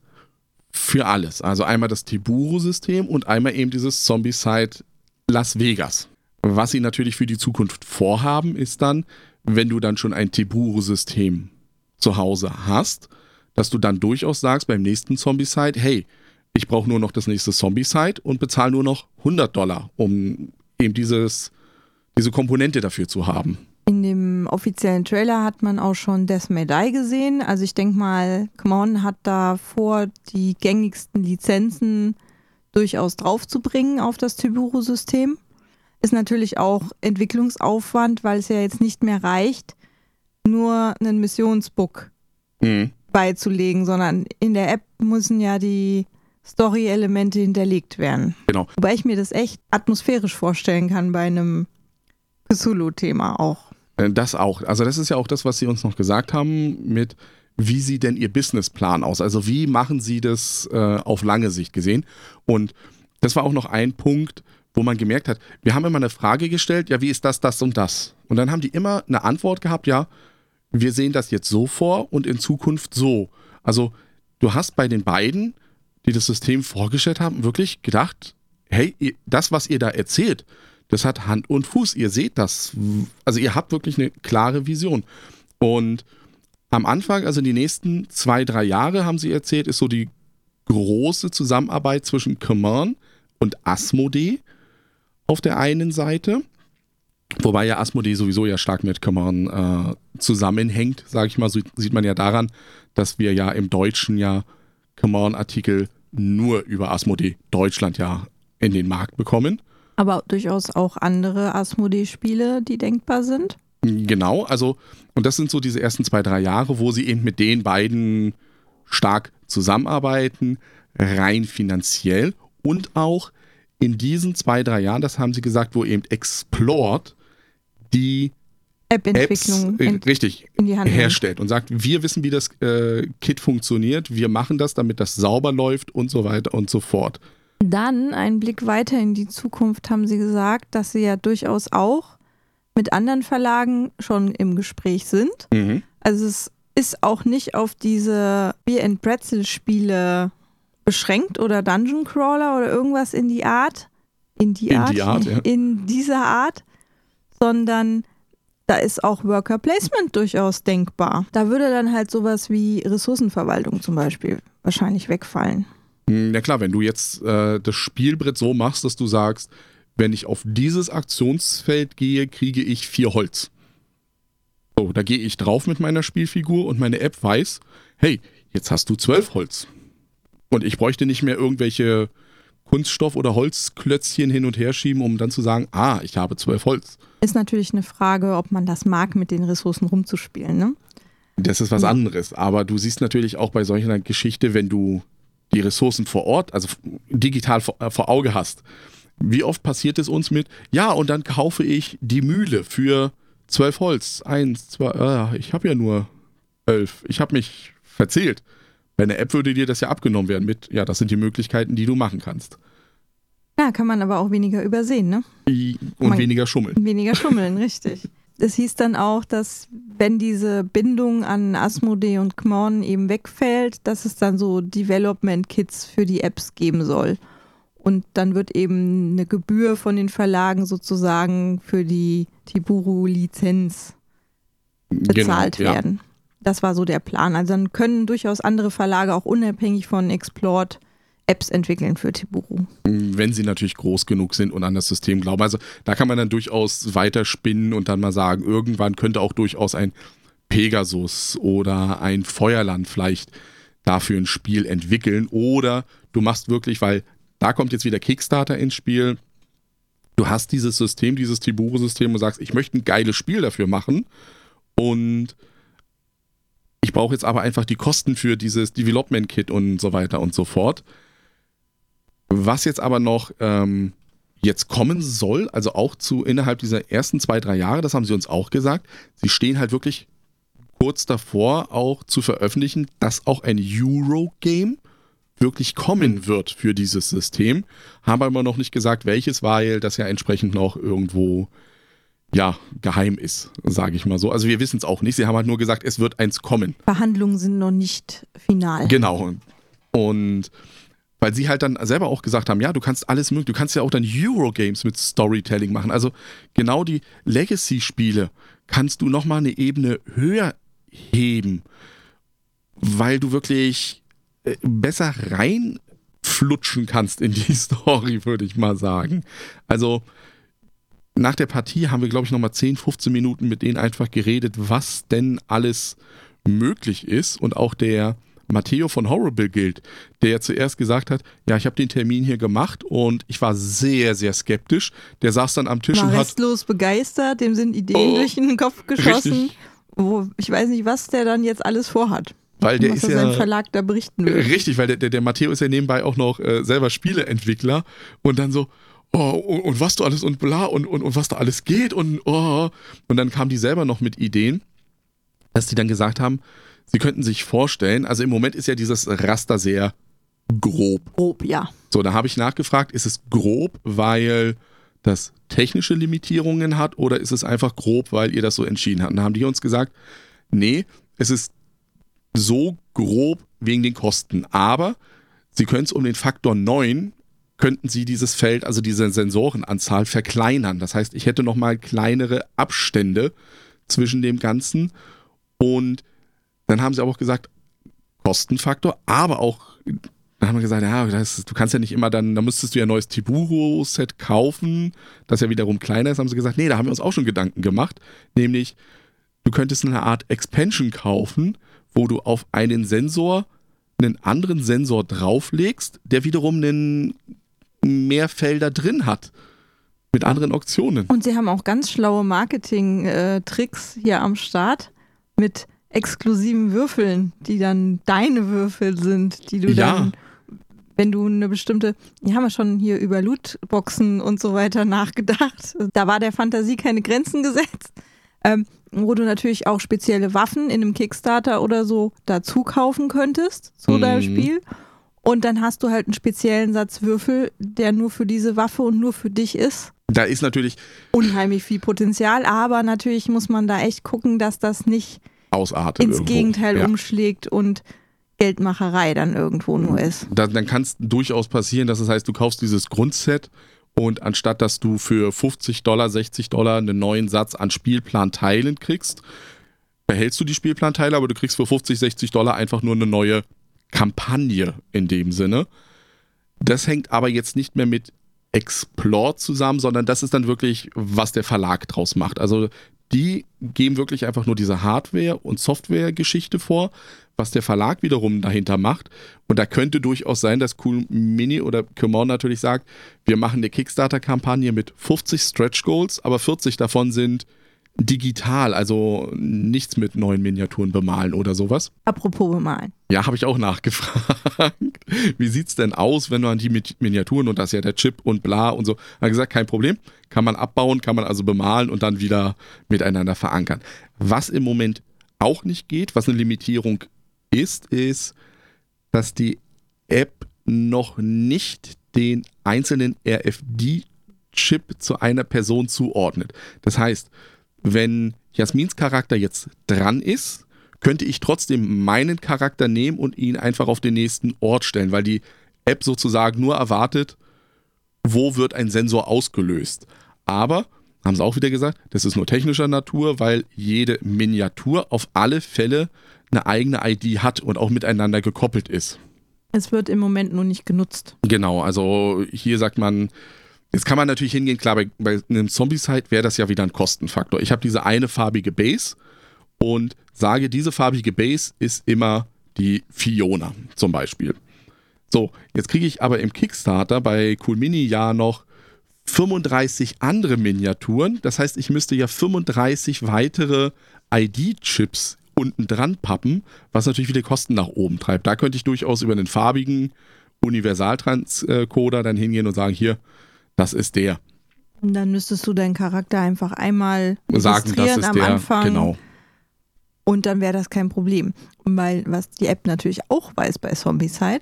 für alles. Also einmal das Tiburu-System und einmal eben dieses Zombicide Las Vegas. Was sie natürlich für die Zukunft vorhaben, ist dann, wenn du dann schon ein Tiburu-System zu Hause hast, dass du dann durchaus sagst beim nächsten Zombie-Site, hey, ich brauche nur noch das nächste Zombie-Site und bezahle nur noch 100 Dollar, um eben dieses, diese Komponente dafür zu haben. In dem offiziellen Trailer hat man auch schon Death May Die gesehen. Also ich denke mal, Come hat da vor, die gängigsten Lizenzen durchaus draufzubringen auf das Tiburu-System ist natürlich auch Entwicklungsaufwand, weil es ja jetzt nicht mehr reicht, nur einen Missionsbook Mhm. beizulegen, sondern in der App müssen ja die Story-Elemente hinterlegt werden. Genau. Wobei ich mir das echt atmosphärisch vorstellen kann bei einem Cthulhu-Thema auch. Äh, Das auch. Also das ist ja auch das, was Sie uns noch gesagt haben mit, wie sieht denn Ihr Businessplan aus? Also wie machen Sie das äh, auf lange Sicht gesehen? Und das war auch noch ein Punkt, wo man gemerkt hat, wir haben immer eine Frage gestellt, ja, wie ist das, das und das? Und dann haben die immer eine Antwort gehabt, ja, wir sehen das jetzt so vor und in Zukunft so. Also du hast bei den beiden, die das System vorgestellt haben, wirklich gedacht, hey, das, was ihr da erzählt, das hat Hand und Fuß. Ihr seht das. Also ihr habt wirklich eine klare Vision. Und am Anfang, also die nächsten zwei, drei Jahre, haben sie erzählt, ist so die große Zusammenarbeit zwischen Command und Asmodee auf der einen Seite. Wobei ja Asmodee sowieso ja stark mit Command äh, zusammenhängt, sage ich mal, so sieht man ja daran, dass wir ja im Deutschen ja Command-Artikel nur über Asmodee Deutschland ja in den Markt bekommen. Aber durchaus auch andere Asmodee-Spiele, die denkbar sind. Genau, also, und das sind so diese ersten zwei, drei Jahre, wo sie eben mit den beiden stark zusammenarbeiten, rein finanziell und auch in diesen zwei, drei Jahren, das haben sie gesagt, wo eben Explored die App-Entwicklung äh, richtig in die Hand nimmt. herstellt und sagt, wir wissen, wie das äh, Kit funktioniert, wir machen das, damit das sauber läuft und so weiter und so fort. Dann ein Blick weiter in die Zukunft haben sie gesagt, dass sie ja durchaus auch mit anderen Verlagen schon im Gespräch sind. Mhm. Also es ist auch nicht auf diese Beer and Pretzel Spiele beschränkt oder Dungeon Crawler oder irgendwas in die Art. In die In Art. die Art, ja. In dieser Art. Sondern da ist auch Worker Placement durchaus denkbar. Da würde dann halt sowas wie Ressourcenverwaltung zum Beispiel wahrscheinlich wegfallen. Hm, Ja klar, wenn du jetzt äh, das Spielbrett so machst, dass du sagst, wenn ich auf dieses Aktionsfeld gehe, kriege ich vier Holz. So, da gehe ich drauf mit meiner Spielfigur und meine App weiß, hey, jetzt hast du zwölf Holz. Und ich bräuchte nicht mehr irgendwelche Kunststoff- oder Holzklötzchen hin und her schieben, um dann zu sagen, ah, ich habe zwölf Holz. Ist natürlich eine Frage, ob man das mag, mit den Ressourcen rumzuspielen. Ne? Das ist was Ja. anderes. Aber du siehst natürlich auch bei solch einer Geschichte, wenn du die Ressourcen vor Ort, also digital vor, äh, vor Auge hast. Wie oft passiert es uns mit, ja, und dann kaufe ich die Mühle für zwölf Holz. Eins, zwei, äh, ich habe ja nur elf. Ich habe mich verzählt. Bei einer App würde dir das ja abgenommen werden mit, ja, das sind die Möglichkeiten, die du machen kannst. Ja, kann man aber auch weniger übersehen, ne? Und Man- weniger schummeln. Weniger schummeln, richtig. Es hieß dann auch, dass wenn diese Bindung an Asmodee und Kmon eben wegfällt, dass es dann so Development Kits für die Apps geben soll. Und dann wird eben eine Gebühr von den Verlagen sozusagen für die Tiburu-Lizenz bezahlt Genau, ja. werden. Das war so der Plan. Also dann können durchaus andere Verlage auch unabhängig von Explored Apps entwickeln für Tiburu. wenn sie natürlich groß genug sind und an das System glauben. Also da kann man dann durchaus weiterspinnen und dann mal sagen, irgendwann könnte auch durchaus ein Pegasus oder ein Feuerland vielleicht dafür ein Spiel entwickeln. Oder du machst wirklich, weil da kommt jetzt wieder Kickstarter ins Spiel. Du hast dieses System, dieses Tiburu-System und sagst, ich möchte ein geiles Spiel dafür machen. Und ich brauche jetzt aber einfach die Kosten für dieses Development Kit und so weiter und so fort. Was jetzt aber noch ähm, jetzt kommen soll, also auch zu innerhalb dieser ersten zwei, drei Jahre, das haben sie uns auch gesagt, sie stehen halt wirklich kurz davor, auch zu veröffentlichen, dass auch ein Eurogame wirklich kommen wird für dieses System. Haben aber noch nicht gesagt, welches, weil das ja entsprechend noch irgendwo ja, geheim ist, sage ich mal so. Also wir wissen es auch nicht. Sie haben halt nur gesagt, es wird eins kommen. Verhandlungen sind noch nicht final. Genau. Und weil sie halt dann selber auch gesagt haben, ja, du kannst alles möglich, du kannst ja auch dann Eurogames mit Storytelling machen. Also genau die Legacy-Spiele kannst du nochmal eine Ebene höher heben, weil du wirklich äh, besser reinflutschen kannst in die Story, würde ich mal sagen. Also nach der Partie haben wir, glaube ich, nochmal 10, 15 Minuten mit denen einfach geredet, was denn alles möglich ist. Und auch der Matteo von Horrible Guild, der ja zuerst gesagt hat, ja, ich habe den Termin hier gemacht und ich war sehr, sehr skeptisch. Der saß dann am Tisch War und hat restlos begeistert, dem sind Ideen Oh, durch den Kopf geschossen. richtig. wo ich weiß nicht, was der dann jetzt alles vorhat. Weil der was ist er ja. Verlag da berichten will. Richtig, weil der, der, der Matteo ist ja nebenbei auch noch äh, selber Spieleentwickler und dann so, oh, und, und was du alles und bla und, und, und was da alles geht und oh. Und dann kamen die selber noch mit Ideen, dass die dann gesagt haben, sie könnten sich vorstellen, also im Moment ist ja dieses Raster sehr grob. Grob, ja. So, da habe ich nachgefragt, ist es grob, weil das technische Limitierungen hat oder ist es einfach grob, weil ihr das so entschieden habt? Und da haben die uns gesagt, nee, es ist so grob wegen den Kosten, aber sie können es um den Faktor 9 könnten sie dieses Feld, also diese Sensorenanzahl verkleinern. Das heißt, ich hätte nochmal kleinere Abstände zwischen dem Ganzen und dann haben sie aber auch gesagt, Kostenfaktor, aber auch dann haben wir gesagt, ja, das, du kannst ja nicht immer dann, da müsstest du ja ein neues Tiburo-Set kaufen, das ja wiederum kleiner ist. Haben sie gesagt, nee, da haben wir uns auch schon Gedanken gemacht. Nämlich, du könntest eine Art Expansion kaufen, wo du auf einen Sensor einen anderen Sensor drauflegst, der wiederum einen mehr Felder drin hat. Mit anderen Optionen. Und sie haben auch ganz schlaue Marketing-Tricks hier am Start mit exklusiven Würfeln, die dann deine Würfel sind, die du Ja. dann, wenn du eine bestimmte, die haben ja schon hier über Lootboxen und so weiter nachgedacht. Da war der Fantasie keine Grenzen gesetzt. Ähm, wo du natürlich auch spezielle Waffen in einem Kickstarter oder so dazu kaufen könntest zu Mhm. deinem Spiel. Und dann hast du halt einen speziellen Satz Würfel, der nur für diese Waffe und nur für dich ist Da ist natürlich unheimlich viel Potenzial, aber natürlich muss man da echt gucken, dass das nicht Ausartet. ins irgendwo. Gegenteil ja. umschlägt und Geldmacherei dann irgendwo nur ist. Da, dann kann es durchaus passieren, dass es heißt, du kaufst dieses Grundset und anstatt dass du für 50 Dollar, 60 Dollar einen neuen Satz an Spielplanteilen kriegst, behältst du die Spielplanteile, aber du kriegst für 50, 60 Dollar einfach nur eine neue Kampagne in dem Sinne. Das hängt aber jetzt nicht mehr mit Explore zusammen, sondern das ist dann wirklich, was der Verlag draus macht. Also die geben wirklich einfach nur diese Hardware- und Software-Geschichte vor, was der Verlag wiederum dahinter macht. Und da könnte durchaus sein, dass Cool Mini oder Kumon natürlich sagt, wir machen eine Kickstarter-Kampagne mit 50 Stretch Goals, aber 40 davon sind digital, also nichts mit neuen Miniaturen bemalen oder sowas. Apropos bemalen. Ja, habe ich auch nachgefragt. Wie sieht's denn aus, wenn du an die Mit- Miniaturen und das ist ja der Chip und bla und so. Hat gesagt, kein Problem, kann man abbauen, kann man also bemalen und dann wieder miteinander verankern. Was im Moment auch nicht geht, was eine Limitierung ist, ist, dass die App noch nicht den einzelnen RFD-Chip zu einer Person zuordnet. Das heißt, wenn Jasmins Charakter jetzt dran ist, könnte ich trotzdem meinen Charakter nehmen und ihn einfach auf den nächsten Ort stellen, weil die App sozusagen nur erwartet, wo wird ein Sensor ausgelöst. Aber, haben sie auch wieder gesagt, das ist nur technischer Natur, weil jede Miniatur auf alle Fälle eine eigene ID hat und auch miteinander gekoppelt ist. Es wird im Moment nur nicht genutzt. Genau, also hier sagt man, jetzt kann man natürlich hingehen, klar, bei, bei einem Zombie-Site wäre das ja wieder ein Kostenfaktor. Ich habe diese eine farbige Base und sage, diese farbige Base ist immer die Fiona zum Beispiel. So, jetzt kriege ich aber im Kickstarter bei Cool Mini ja noch 35 andere Miniaturen. Das heißt, ich müsste ja 35 weitere ID-Chips unten dran pappen, was natürlich wieder Kosten nach oben treibt. Da könnte ich durchaus über einen farbigen Universaltranscoder dann hingehen und sagen, hier, das ist der. Und dann müsstest du deinen Charakter einfach einmal Sagen, das ist am der. Anfang Genau. und dann wäre das kein Problem. Weil was die App natürlich auch weiß bei Zombicide,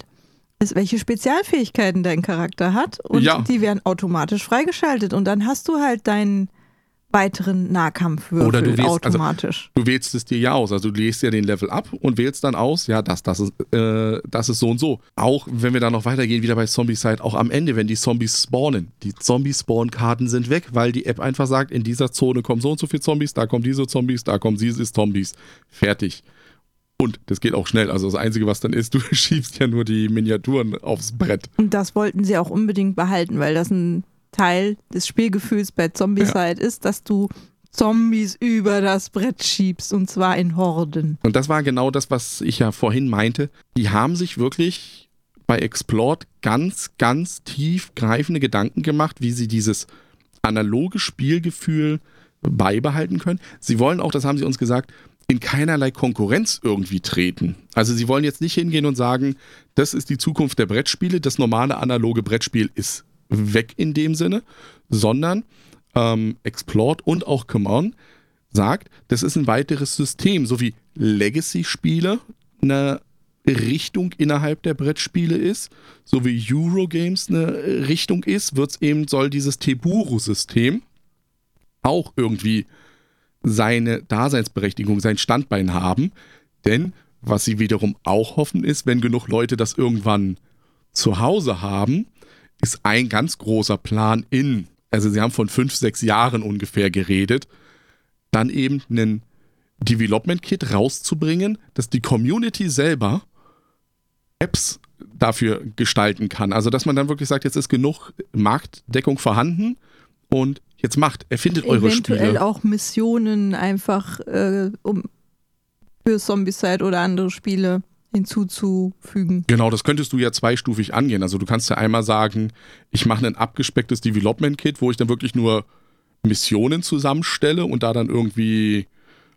ist, welche Spezialfähigkeiten dein Charakter hat und Ja. die werden automatisch freigeschaltet und dann hast du halt deinen weiteren Nahkampfwürfel Oder du wählst- also- automatisch. Du wählst es dir ja aus. Also du lässt ja den Level ab und wählst dann aus, ja, das, das ist, äh, das ist so und so. Auch wenn wir dann noch weitergehen, wieder bei Zombie-Side, auch am Ende, wenn die Zombies spawnen. Die Zombie-Spawn-Karten sind weg, weil die App einfach sagt, in dieser Zone kommen so und so viele Zombies, da kommen diese Zombies, da kommen diese Zombies. Fertig. Und das geht auch schnell. Also das Einzige, was dann ist, du schiebst ja nur die Miniaturen aufs Brett. Und das wollten sie auch unbedingt behalten, weil das ein Teil des Spielgefühls bei Zombicide ist, dass du Zombies über das Brett schiebst und zwar in Horden. Und das war genau das, was ich ja vorhin meinte. Die haben sich wirklich bei Explored ganz, ganz tiefgreifende Gedanken gemacht, wie sie dieses analoge Spielgefühl beibehalten können. Sie wollen auch, das haben sie uns gesagt, in keinerlei Konkurrenz irgendwie treten. Also sie wollen jetzt nicht hingehen und sagen, das ist die Zukunft der Brettspiele, das normale analoge Brettspiel ist weg in dem Sinne, sondern ähm, Explored und auch Come On sagt, das ist ein weiteres System, so wie Legacy-Spiele eine Richtung innerhalb der Brettspiele ist, so wie Eurogames eine Richtung ist, wird's eben, soll dieses Teburu-System auch irgendwie seine Daseinsberechtigung, sein Standbein haben. Denn was sie wiederum auch hoffen ist, wenn genug Leute das irgendwann zu Hause haben, ist ein ganz großer Plan in, also sie haben von fünf, sechs Jahren ungefähr geredet, dann eben einen Development Kit rauszubringen, dass die Community selber Apps dafür gestalten kann. Also dass man dann wirklich sagt, jetzt ist genug Marktdeckung vorhanden und jetzt macht, erfindet eure Spiele. Eventuell auch Missionen einfach äh, um für Zombicide oder andere Spiele hinzuzufügen. Genau, das könntest du ja zweistufig angehen. Also du kannst ja einmal sagen, ich mache ein abgespecktes Development Kit, wo ich dann wirklich nur Missionen zusammenstelle und da dann irgendwie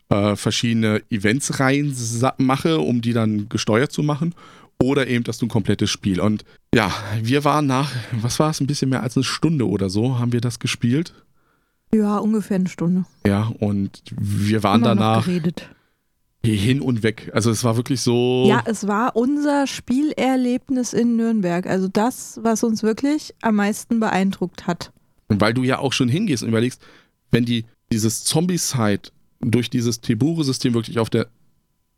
äh, verschiedene Events rein mache, um die dann gesteuert zu machen. Oder eben, dass du ein komplettes Spiel. Und ja, wir waren nach, was war es, ein bisschen mehr als eine Stunde oder so, haben wir das gespielt. Ja, ungefähr eine Stunde. Ja, und wir waren Immer noch danach geredet. Hin und weg. Also es war wirklich so. Ja, es war unser Spielerlebnis in Nürnberg. Also das, was uns wirklich am meisten beeindruckt hat. Weil du ja auch schon hingehst und überlegst, wenn die dieses Zombie-Side durch dieses Tebure-System wirklich auf der,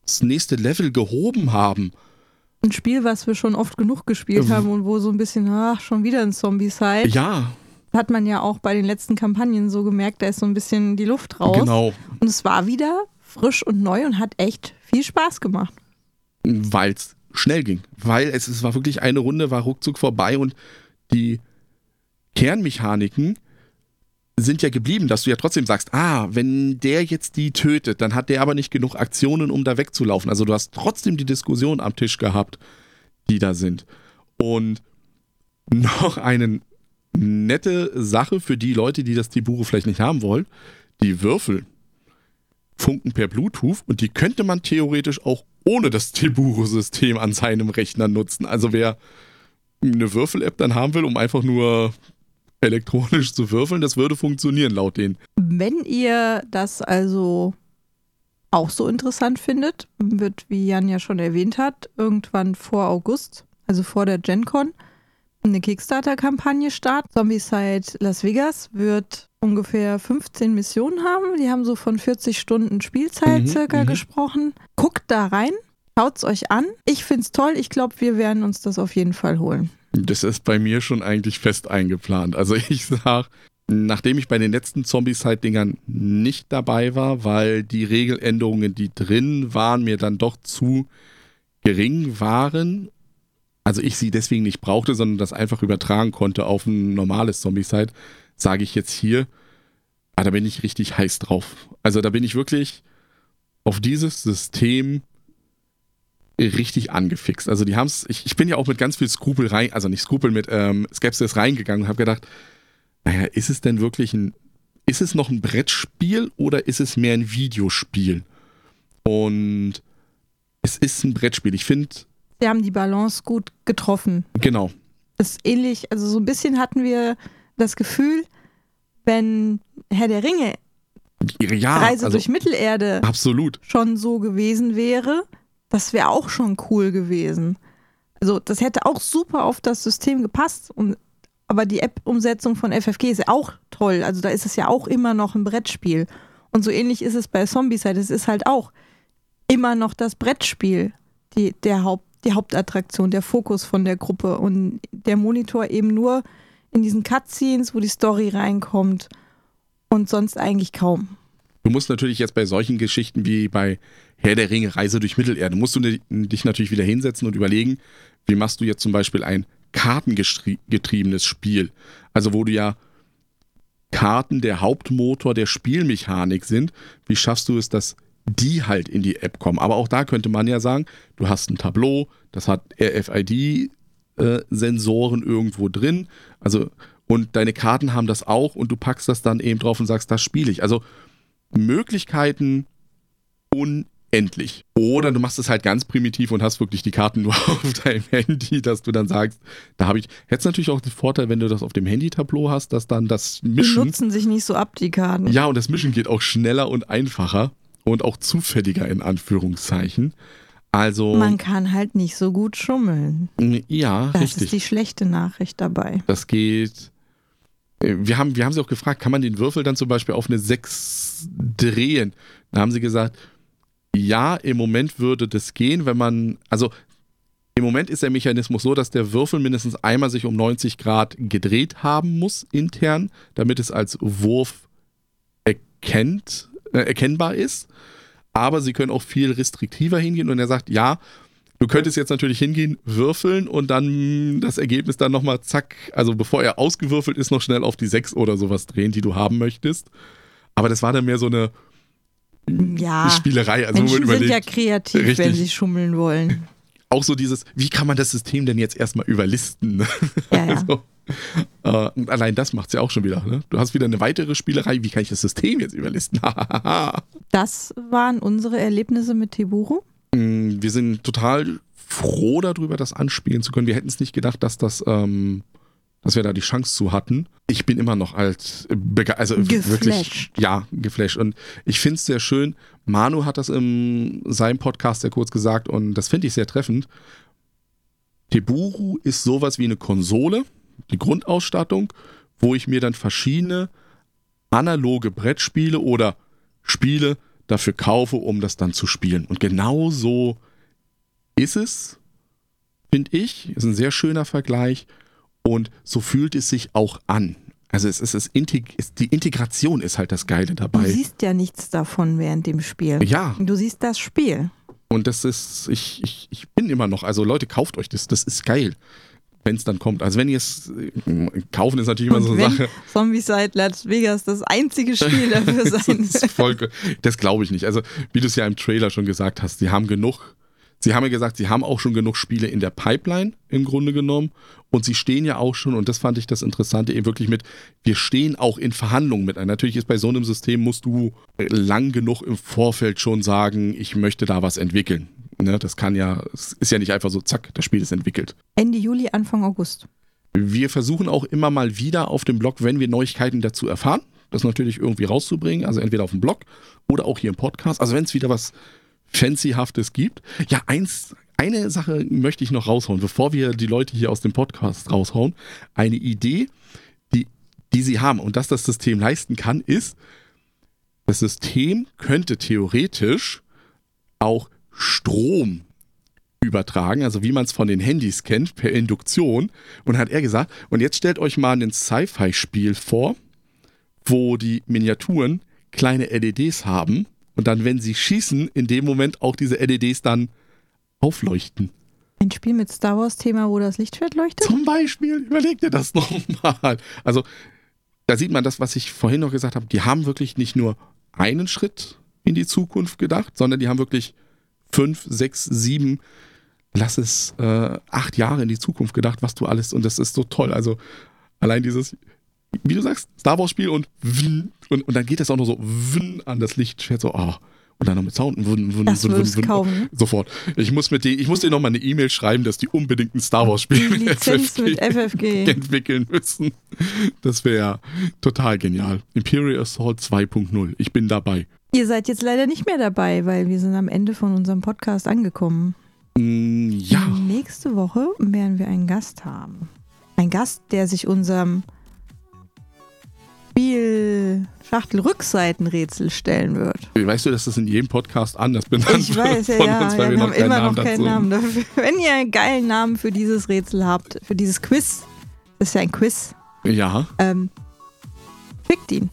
das nächste Level gehoben haben. Ein Spiel, was wir schon oft genug gespielt Ähm. haben und wo so ein bisschen, ach, schon wieder ein Zombie-Side. Ja, Hat man ja auch bei den letzten Kampagnen so gemerkt, da ist so ein bisschen die Luft raus. genau. Und es war wieder frisch und neu und hat echt viel Spaß gemacht. Weil es schnell ging. Weil es, es war wirklich eine Runde, war ruckzuck vorbei und die Kernmechaniken sind ja geblieben, dass du ja trotzdem sagst, ah, wenn der jetzt die tötet, dann hat der aber nicht genug Aktionen, um da wegzulaufen. Also du hast trotzdem die Diskussion am Tisch gehabt, die da sind. Und noch eine nette Sache für die Leute, die das Tibure vielleicht nicht haben wollen, die Würfel funken per Bluetooth und die könnte man theoretisch auch ohne das Tiburo-System an seinem Rechner nutzen. Also wer eine Würfel-App dann haben will, um einfach nur elektronisch zu würfeln, das würde funktionieren laut denen. Wenn ihr das also auch so interessant findet, wird, wie Jan ja schon erwähnt hat, irgendwann vor August, also vor der GenCon, eine Kickstarter-Kampagne starten. Zombicide Las Vegas wird ungefähr 15 Missionen haben. Die haben so von 40 Stunden Spielzeit Mhm, circa mhm. gesprochen. Guckt da rein, schaut's euch an. Ich find's toll. Ich glaube, wir werden uns das auf jeden Fall holen. Das ist bei mir schon eigentlich fest eingeplant. Also ich sag, nachdem ich bei den letzten Zombie-Side-Dingern nicht dabei war, weil die Regeländerungen, die drin waren, mir dann doch zu gering waren, also ich sie deswegen nicht brauchte, sondern das einfach übertragen konnte auf ein normales Zombie-Side, sage ich jetzt hier, ah, da bin ich richtig heiß drauf. Also da bin ich wirklich auf dieses System richtig angefixt. Also die haben es, ich, ich bin ja auch mit ganz viel Skrupel rein, also nicht Skrupel, mit ähm, Skepsis reingegangen und habe gedacht, naja, ist es denn wirklich ein, ist es noch ein Brettspiel oder ist es mehr ein Videospiel? Und es ist ein Brettspiel. Ich finde, Sie haben die Balance gut getroffen. genau, Das ist ähnlich, also so ein bisschen hatten wir das Gefühl, wenn Herr der Ringe ja, Reise also durch Mittelerde absolut. schon so gewesen wäre, das wäre auch schon cool gewesen. Also das hätte auch super auf das System gepasst. Und, aber die App-Umsetzung von FFG ist ja auch toll. Also da ist es ja auch immer noch ein Brettspiel. Und so ähnlich ist es bei Zombieside. Es ist halt auch immer noch das Brettspiel, die, der Haupt, die Hauptattraktion, der Fokus von der Gruppe. Und der Monitor eben nur in diesen Cutscenes, wo die Story reinkommt. Und sonst eigentlich kaum. Du musst natürlich jetzt bei solchen Geschichten wie bei Herr der Ringe, Reise durch Mittelerde, musst du di- dich natürlich wieder hinsetzen und überlegen, wie machst du jetzt zum Beispiel ein kartengetriebenes Spiel. Also wo du ja Karten der Hauptmotor der Spielmechanik sind, wie schaffst du es, dass die halt in die App kommen? Aber auch da könnte man ja sagen, du hast ein Tableau, das hat RFID-Sensoren äh, irgendwo drin, also und deine Karten haben das auch und du packst das dann eben drauf und sagst, das spiele ich. Also Möglichkeiten unendlich. Oder du machst es halt ganz primitiv und hast wirklich die Karten nur auf deinem Handy, dass du dann sagst, da habe ich. Hättest natürlich auch den Vorteil, wenn du das auf dem Handy-Tableau hast, dass dann das Die Mischen. nutzen sich nicht so ab, die Karten. Ja, und das Mischen geht auch schneller und einfacher und auch zufälliger in Anführungszeichen. Also, Man kann halt nicht so gut schummeln. ja, Das richtig. ist die schlechte Nachricht dabei. Das geht. äh, Wir haben, wir haben sie auch gefragt, kann man den Würfel dann zum Beispiel auf eine 6 drehen? Da haben sie gesagt, ja, im Moment würde das gehen, wenn man, also im Moment ist der Mechanismus so, dass der Würfel mindestens einmal sich um 90 Grad gedreht haben muss intern, damit es als Wurf erkennt, äh, erkennbar ist. Aber sie können auch viel restriktiver hingehen und er sagt, ja, Du könntest jetzt natürlich hingehen, würfeln und dann das Ergebnis dann nochmal zack, also bevor er ausgewürfelt ist, noch schnell auf die 6 oder sowas drehen, die du haben möchtest. Aber das war dann mehr so eine Ja, Spielerei. Also Menschen sind ja kreativ, wenn Richtig. sie schummeln wollen. Auch so dieses, wie kann man das System denn jetzt erstmal überlisten? Ja, ja. Also, äh, und allein das macht es ja auch schon wieder. Ne? Du hast wieder eine weitere Spielerei, wie kann ich das System jetzt überlisten? Das waren unsere Erlebnisse mit Teburu. Mm, Wir sind total froh darüber, das anspielen zu können. Wir hätten es nicht gedacht, dass das, ähm, dass wir da die Chance zu hatten. Ich bin immer noch als bege- also wirklich, Geflasht. ja, geflasht. Und ich finde es sehr schön. Manu hat das in seinem Podcast sehr kurz gesagt und das finde ich sehr treffend. Teburu ist sowas wie eine Konsole, die Grundausstattung, wo ich mir dann verschiedene analoge Brettspiele oder Spiele dafür kaufe, um das dann zu spielen. Und genau so ist es, finde ich. Ist ein sehr schöner Vergleich. Und so fühlt es sich auch an. Also es ist, es Integ die Integration ist halt das Geile Du dabei. siehst ja nichts davon während dem Spiel. Ja, Du siehst das Spiel. und das ist, ich, ich, ich bin immer noch, also Leute, kauft euch das, das ist geil, wenn es dann kommt. Also wenn ihr es, äh, kaufen ist natürlich immer so eine Sache. Zombies Side Las Vegas das einzige Spiel dafür sein Das, das glaube ich nicht. Also, wie du es ja im Trailer schon gesagt hast, sie haben genug. Sie haben ja gesagt, sie haben auch schon genug Spiele in der Pipeline im Grunde genommen. Und sie stehen ja auch schon, und das fand ich das Interessante, eben wirklich mit, wir stehen auch in Verhandlungen mit. Natürlich ist bei so einem System, musst du lang genug im Vorfeld schon sagen, ich möchte da was entwickeln. Ne, das kann ja, es ist ja nicht einfach so, zack, das Spiel ist entwickelt. Ende Juli, Anfang August. Wir versuchen auch immer mal wieder auf dem Blog, wenn wir Neuigkeiten dazu erfahren, das natürlich irgendwie rauszubringen. Also entweder auf dem Blog oder auch hier im Podcast. Also wenn es wieder was Fancyhaftes gibt. Ja, eins, eine Sache möchte ich noch raushauen, bevor wir die Leute hier aus dem Podcast raushauen. Eine Idee, die, die sie haben und dass das System leisten kann, ist, das System könnte theoretisch auch Strom übertragen, also wie man es von den Handys kennt, per Induktion. Und hat er gesagt, und jetzt stellt euch mal ein Sci-Fi-Spiel vor, wo die Miniaturen kleine LEDs haben und dann, wenn sie schießen, in dem Moment auch diese LEDs dann aufleuchten. Ein Spiel mit Star Wars-Thema, wo das Lichtschwert leuchtet? Zum Beispiel, überleg dir das nochmal. Also, da sieht man das, was ich vorhin noch gesagt habe. Die haben wirklich nicht nur einen Schritt in die Zukunft gedacht, sondern die haben wirklich fünf, sechs, sieben, lass es äh, acht Jahre in die Zukunft gedacht, was du alles, und das ist so toll. Also, allein dieses, wie du sagst, Star Wars-Spiel und, und und dann geht das auch noch so an das Lichtschwert, so, oh. Und dann noch mit Sound. Wun, wun, Das wun, wun, ne? Sofort. Ich muss, mit die, ich muss dir nochmal eine E-Mail schreiben, dass die unbedingt ein Star Wars-Spiel Die Lizenz mit FFG. entwickeln müssen. Das wäre total genial. Imperial Assault 2.0. Ich bin dabei. Ihr seid jetzt leider nicht mehr dabei, weil wir sind am Ende von unserem Podcast angekommen. Mm, ja. Nächste Woche werden wir einen Gast haben. Ein Gast, der sich unserem Spiel Schachtel-Rückseitenrätsel stellen wird. Weißt du, dass das in jedem Podcast anders benannt Ich weiß, ja, ja, uns, ja, weil wir wir haben immer Namen noch keinen Namen dafür. Wenn ihr einen geilen Namen für dieses Rätsel habt, für dieses Quiz, das ist ja ein Quiz, Ja, ähm, schickt ihn.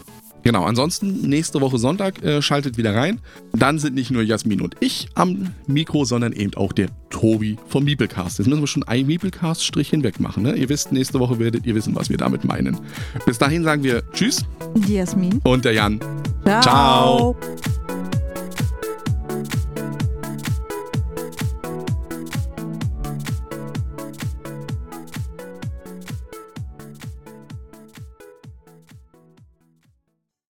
Genau. Ansonsten nächste Woche Sonntag äh, schaltet wieder rein. Dann sind nicht nur Jasmin und ich am Mikro, sondern eben auch der Tobi vom Miepelcast. Jetzt müssen wir schon einen Miepelcast-Strich hinweg machen. Ne? Ihr wisst, nächste Woche werdet ihr wissen, was wir damit meinen. Bis dahin sagen wir Tschüss Die Jasmin. und der Jan. Ciao. Ciao.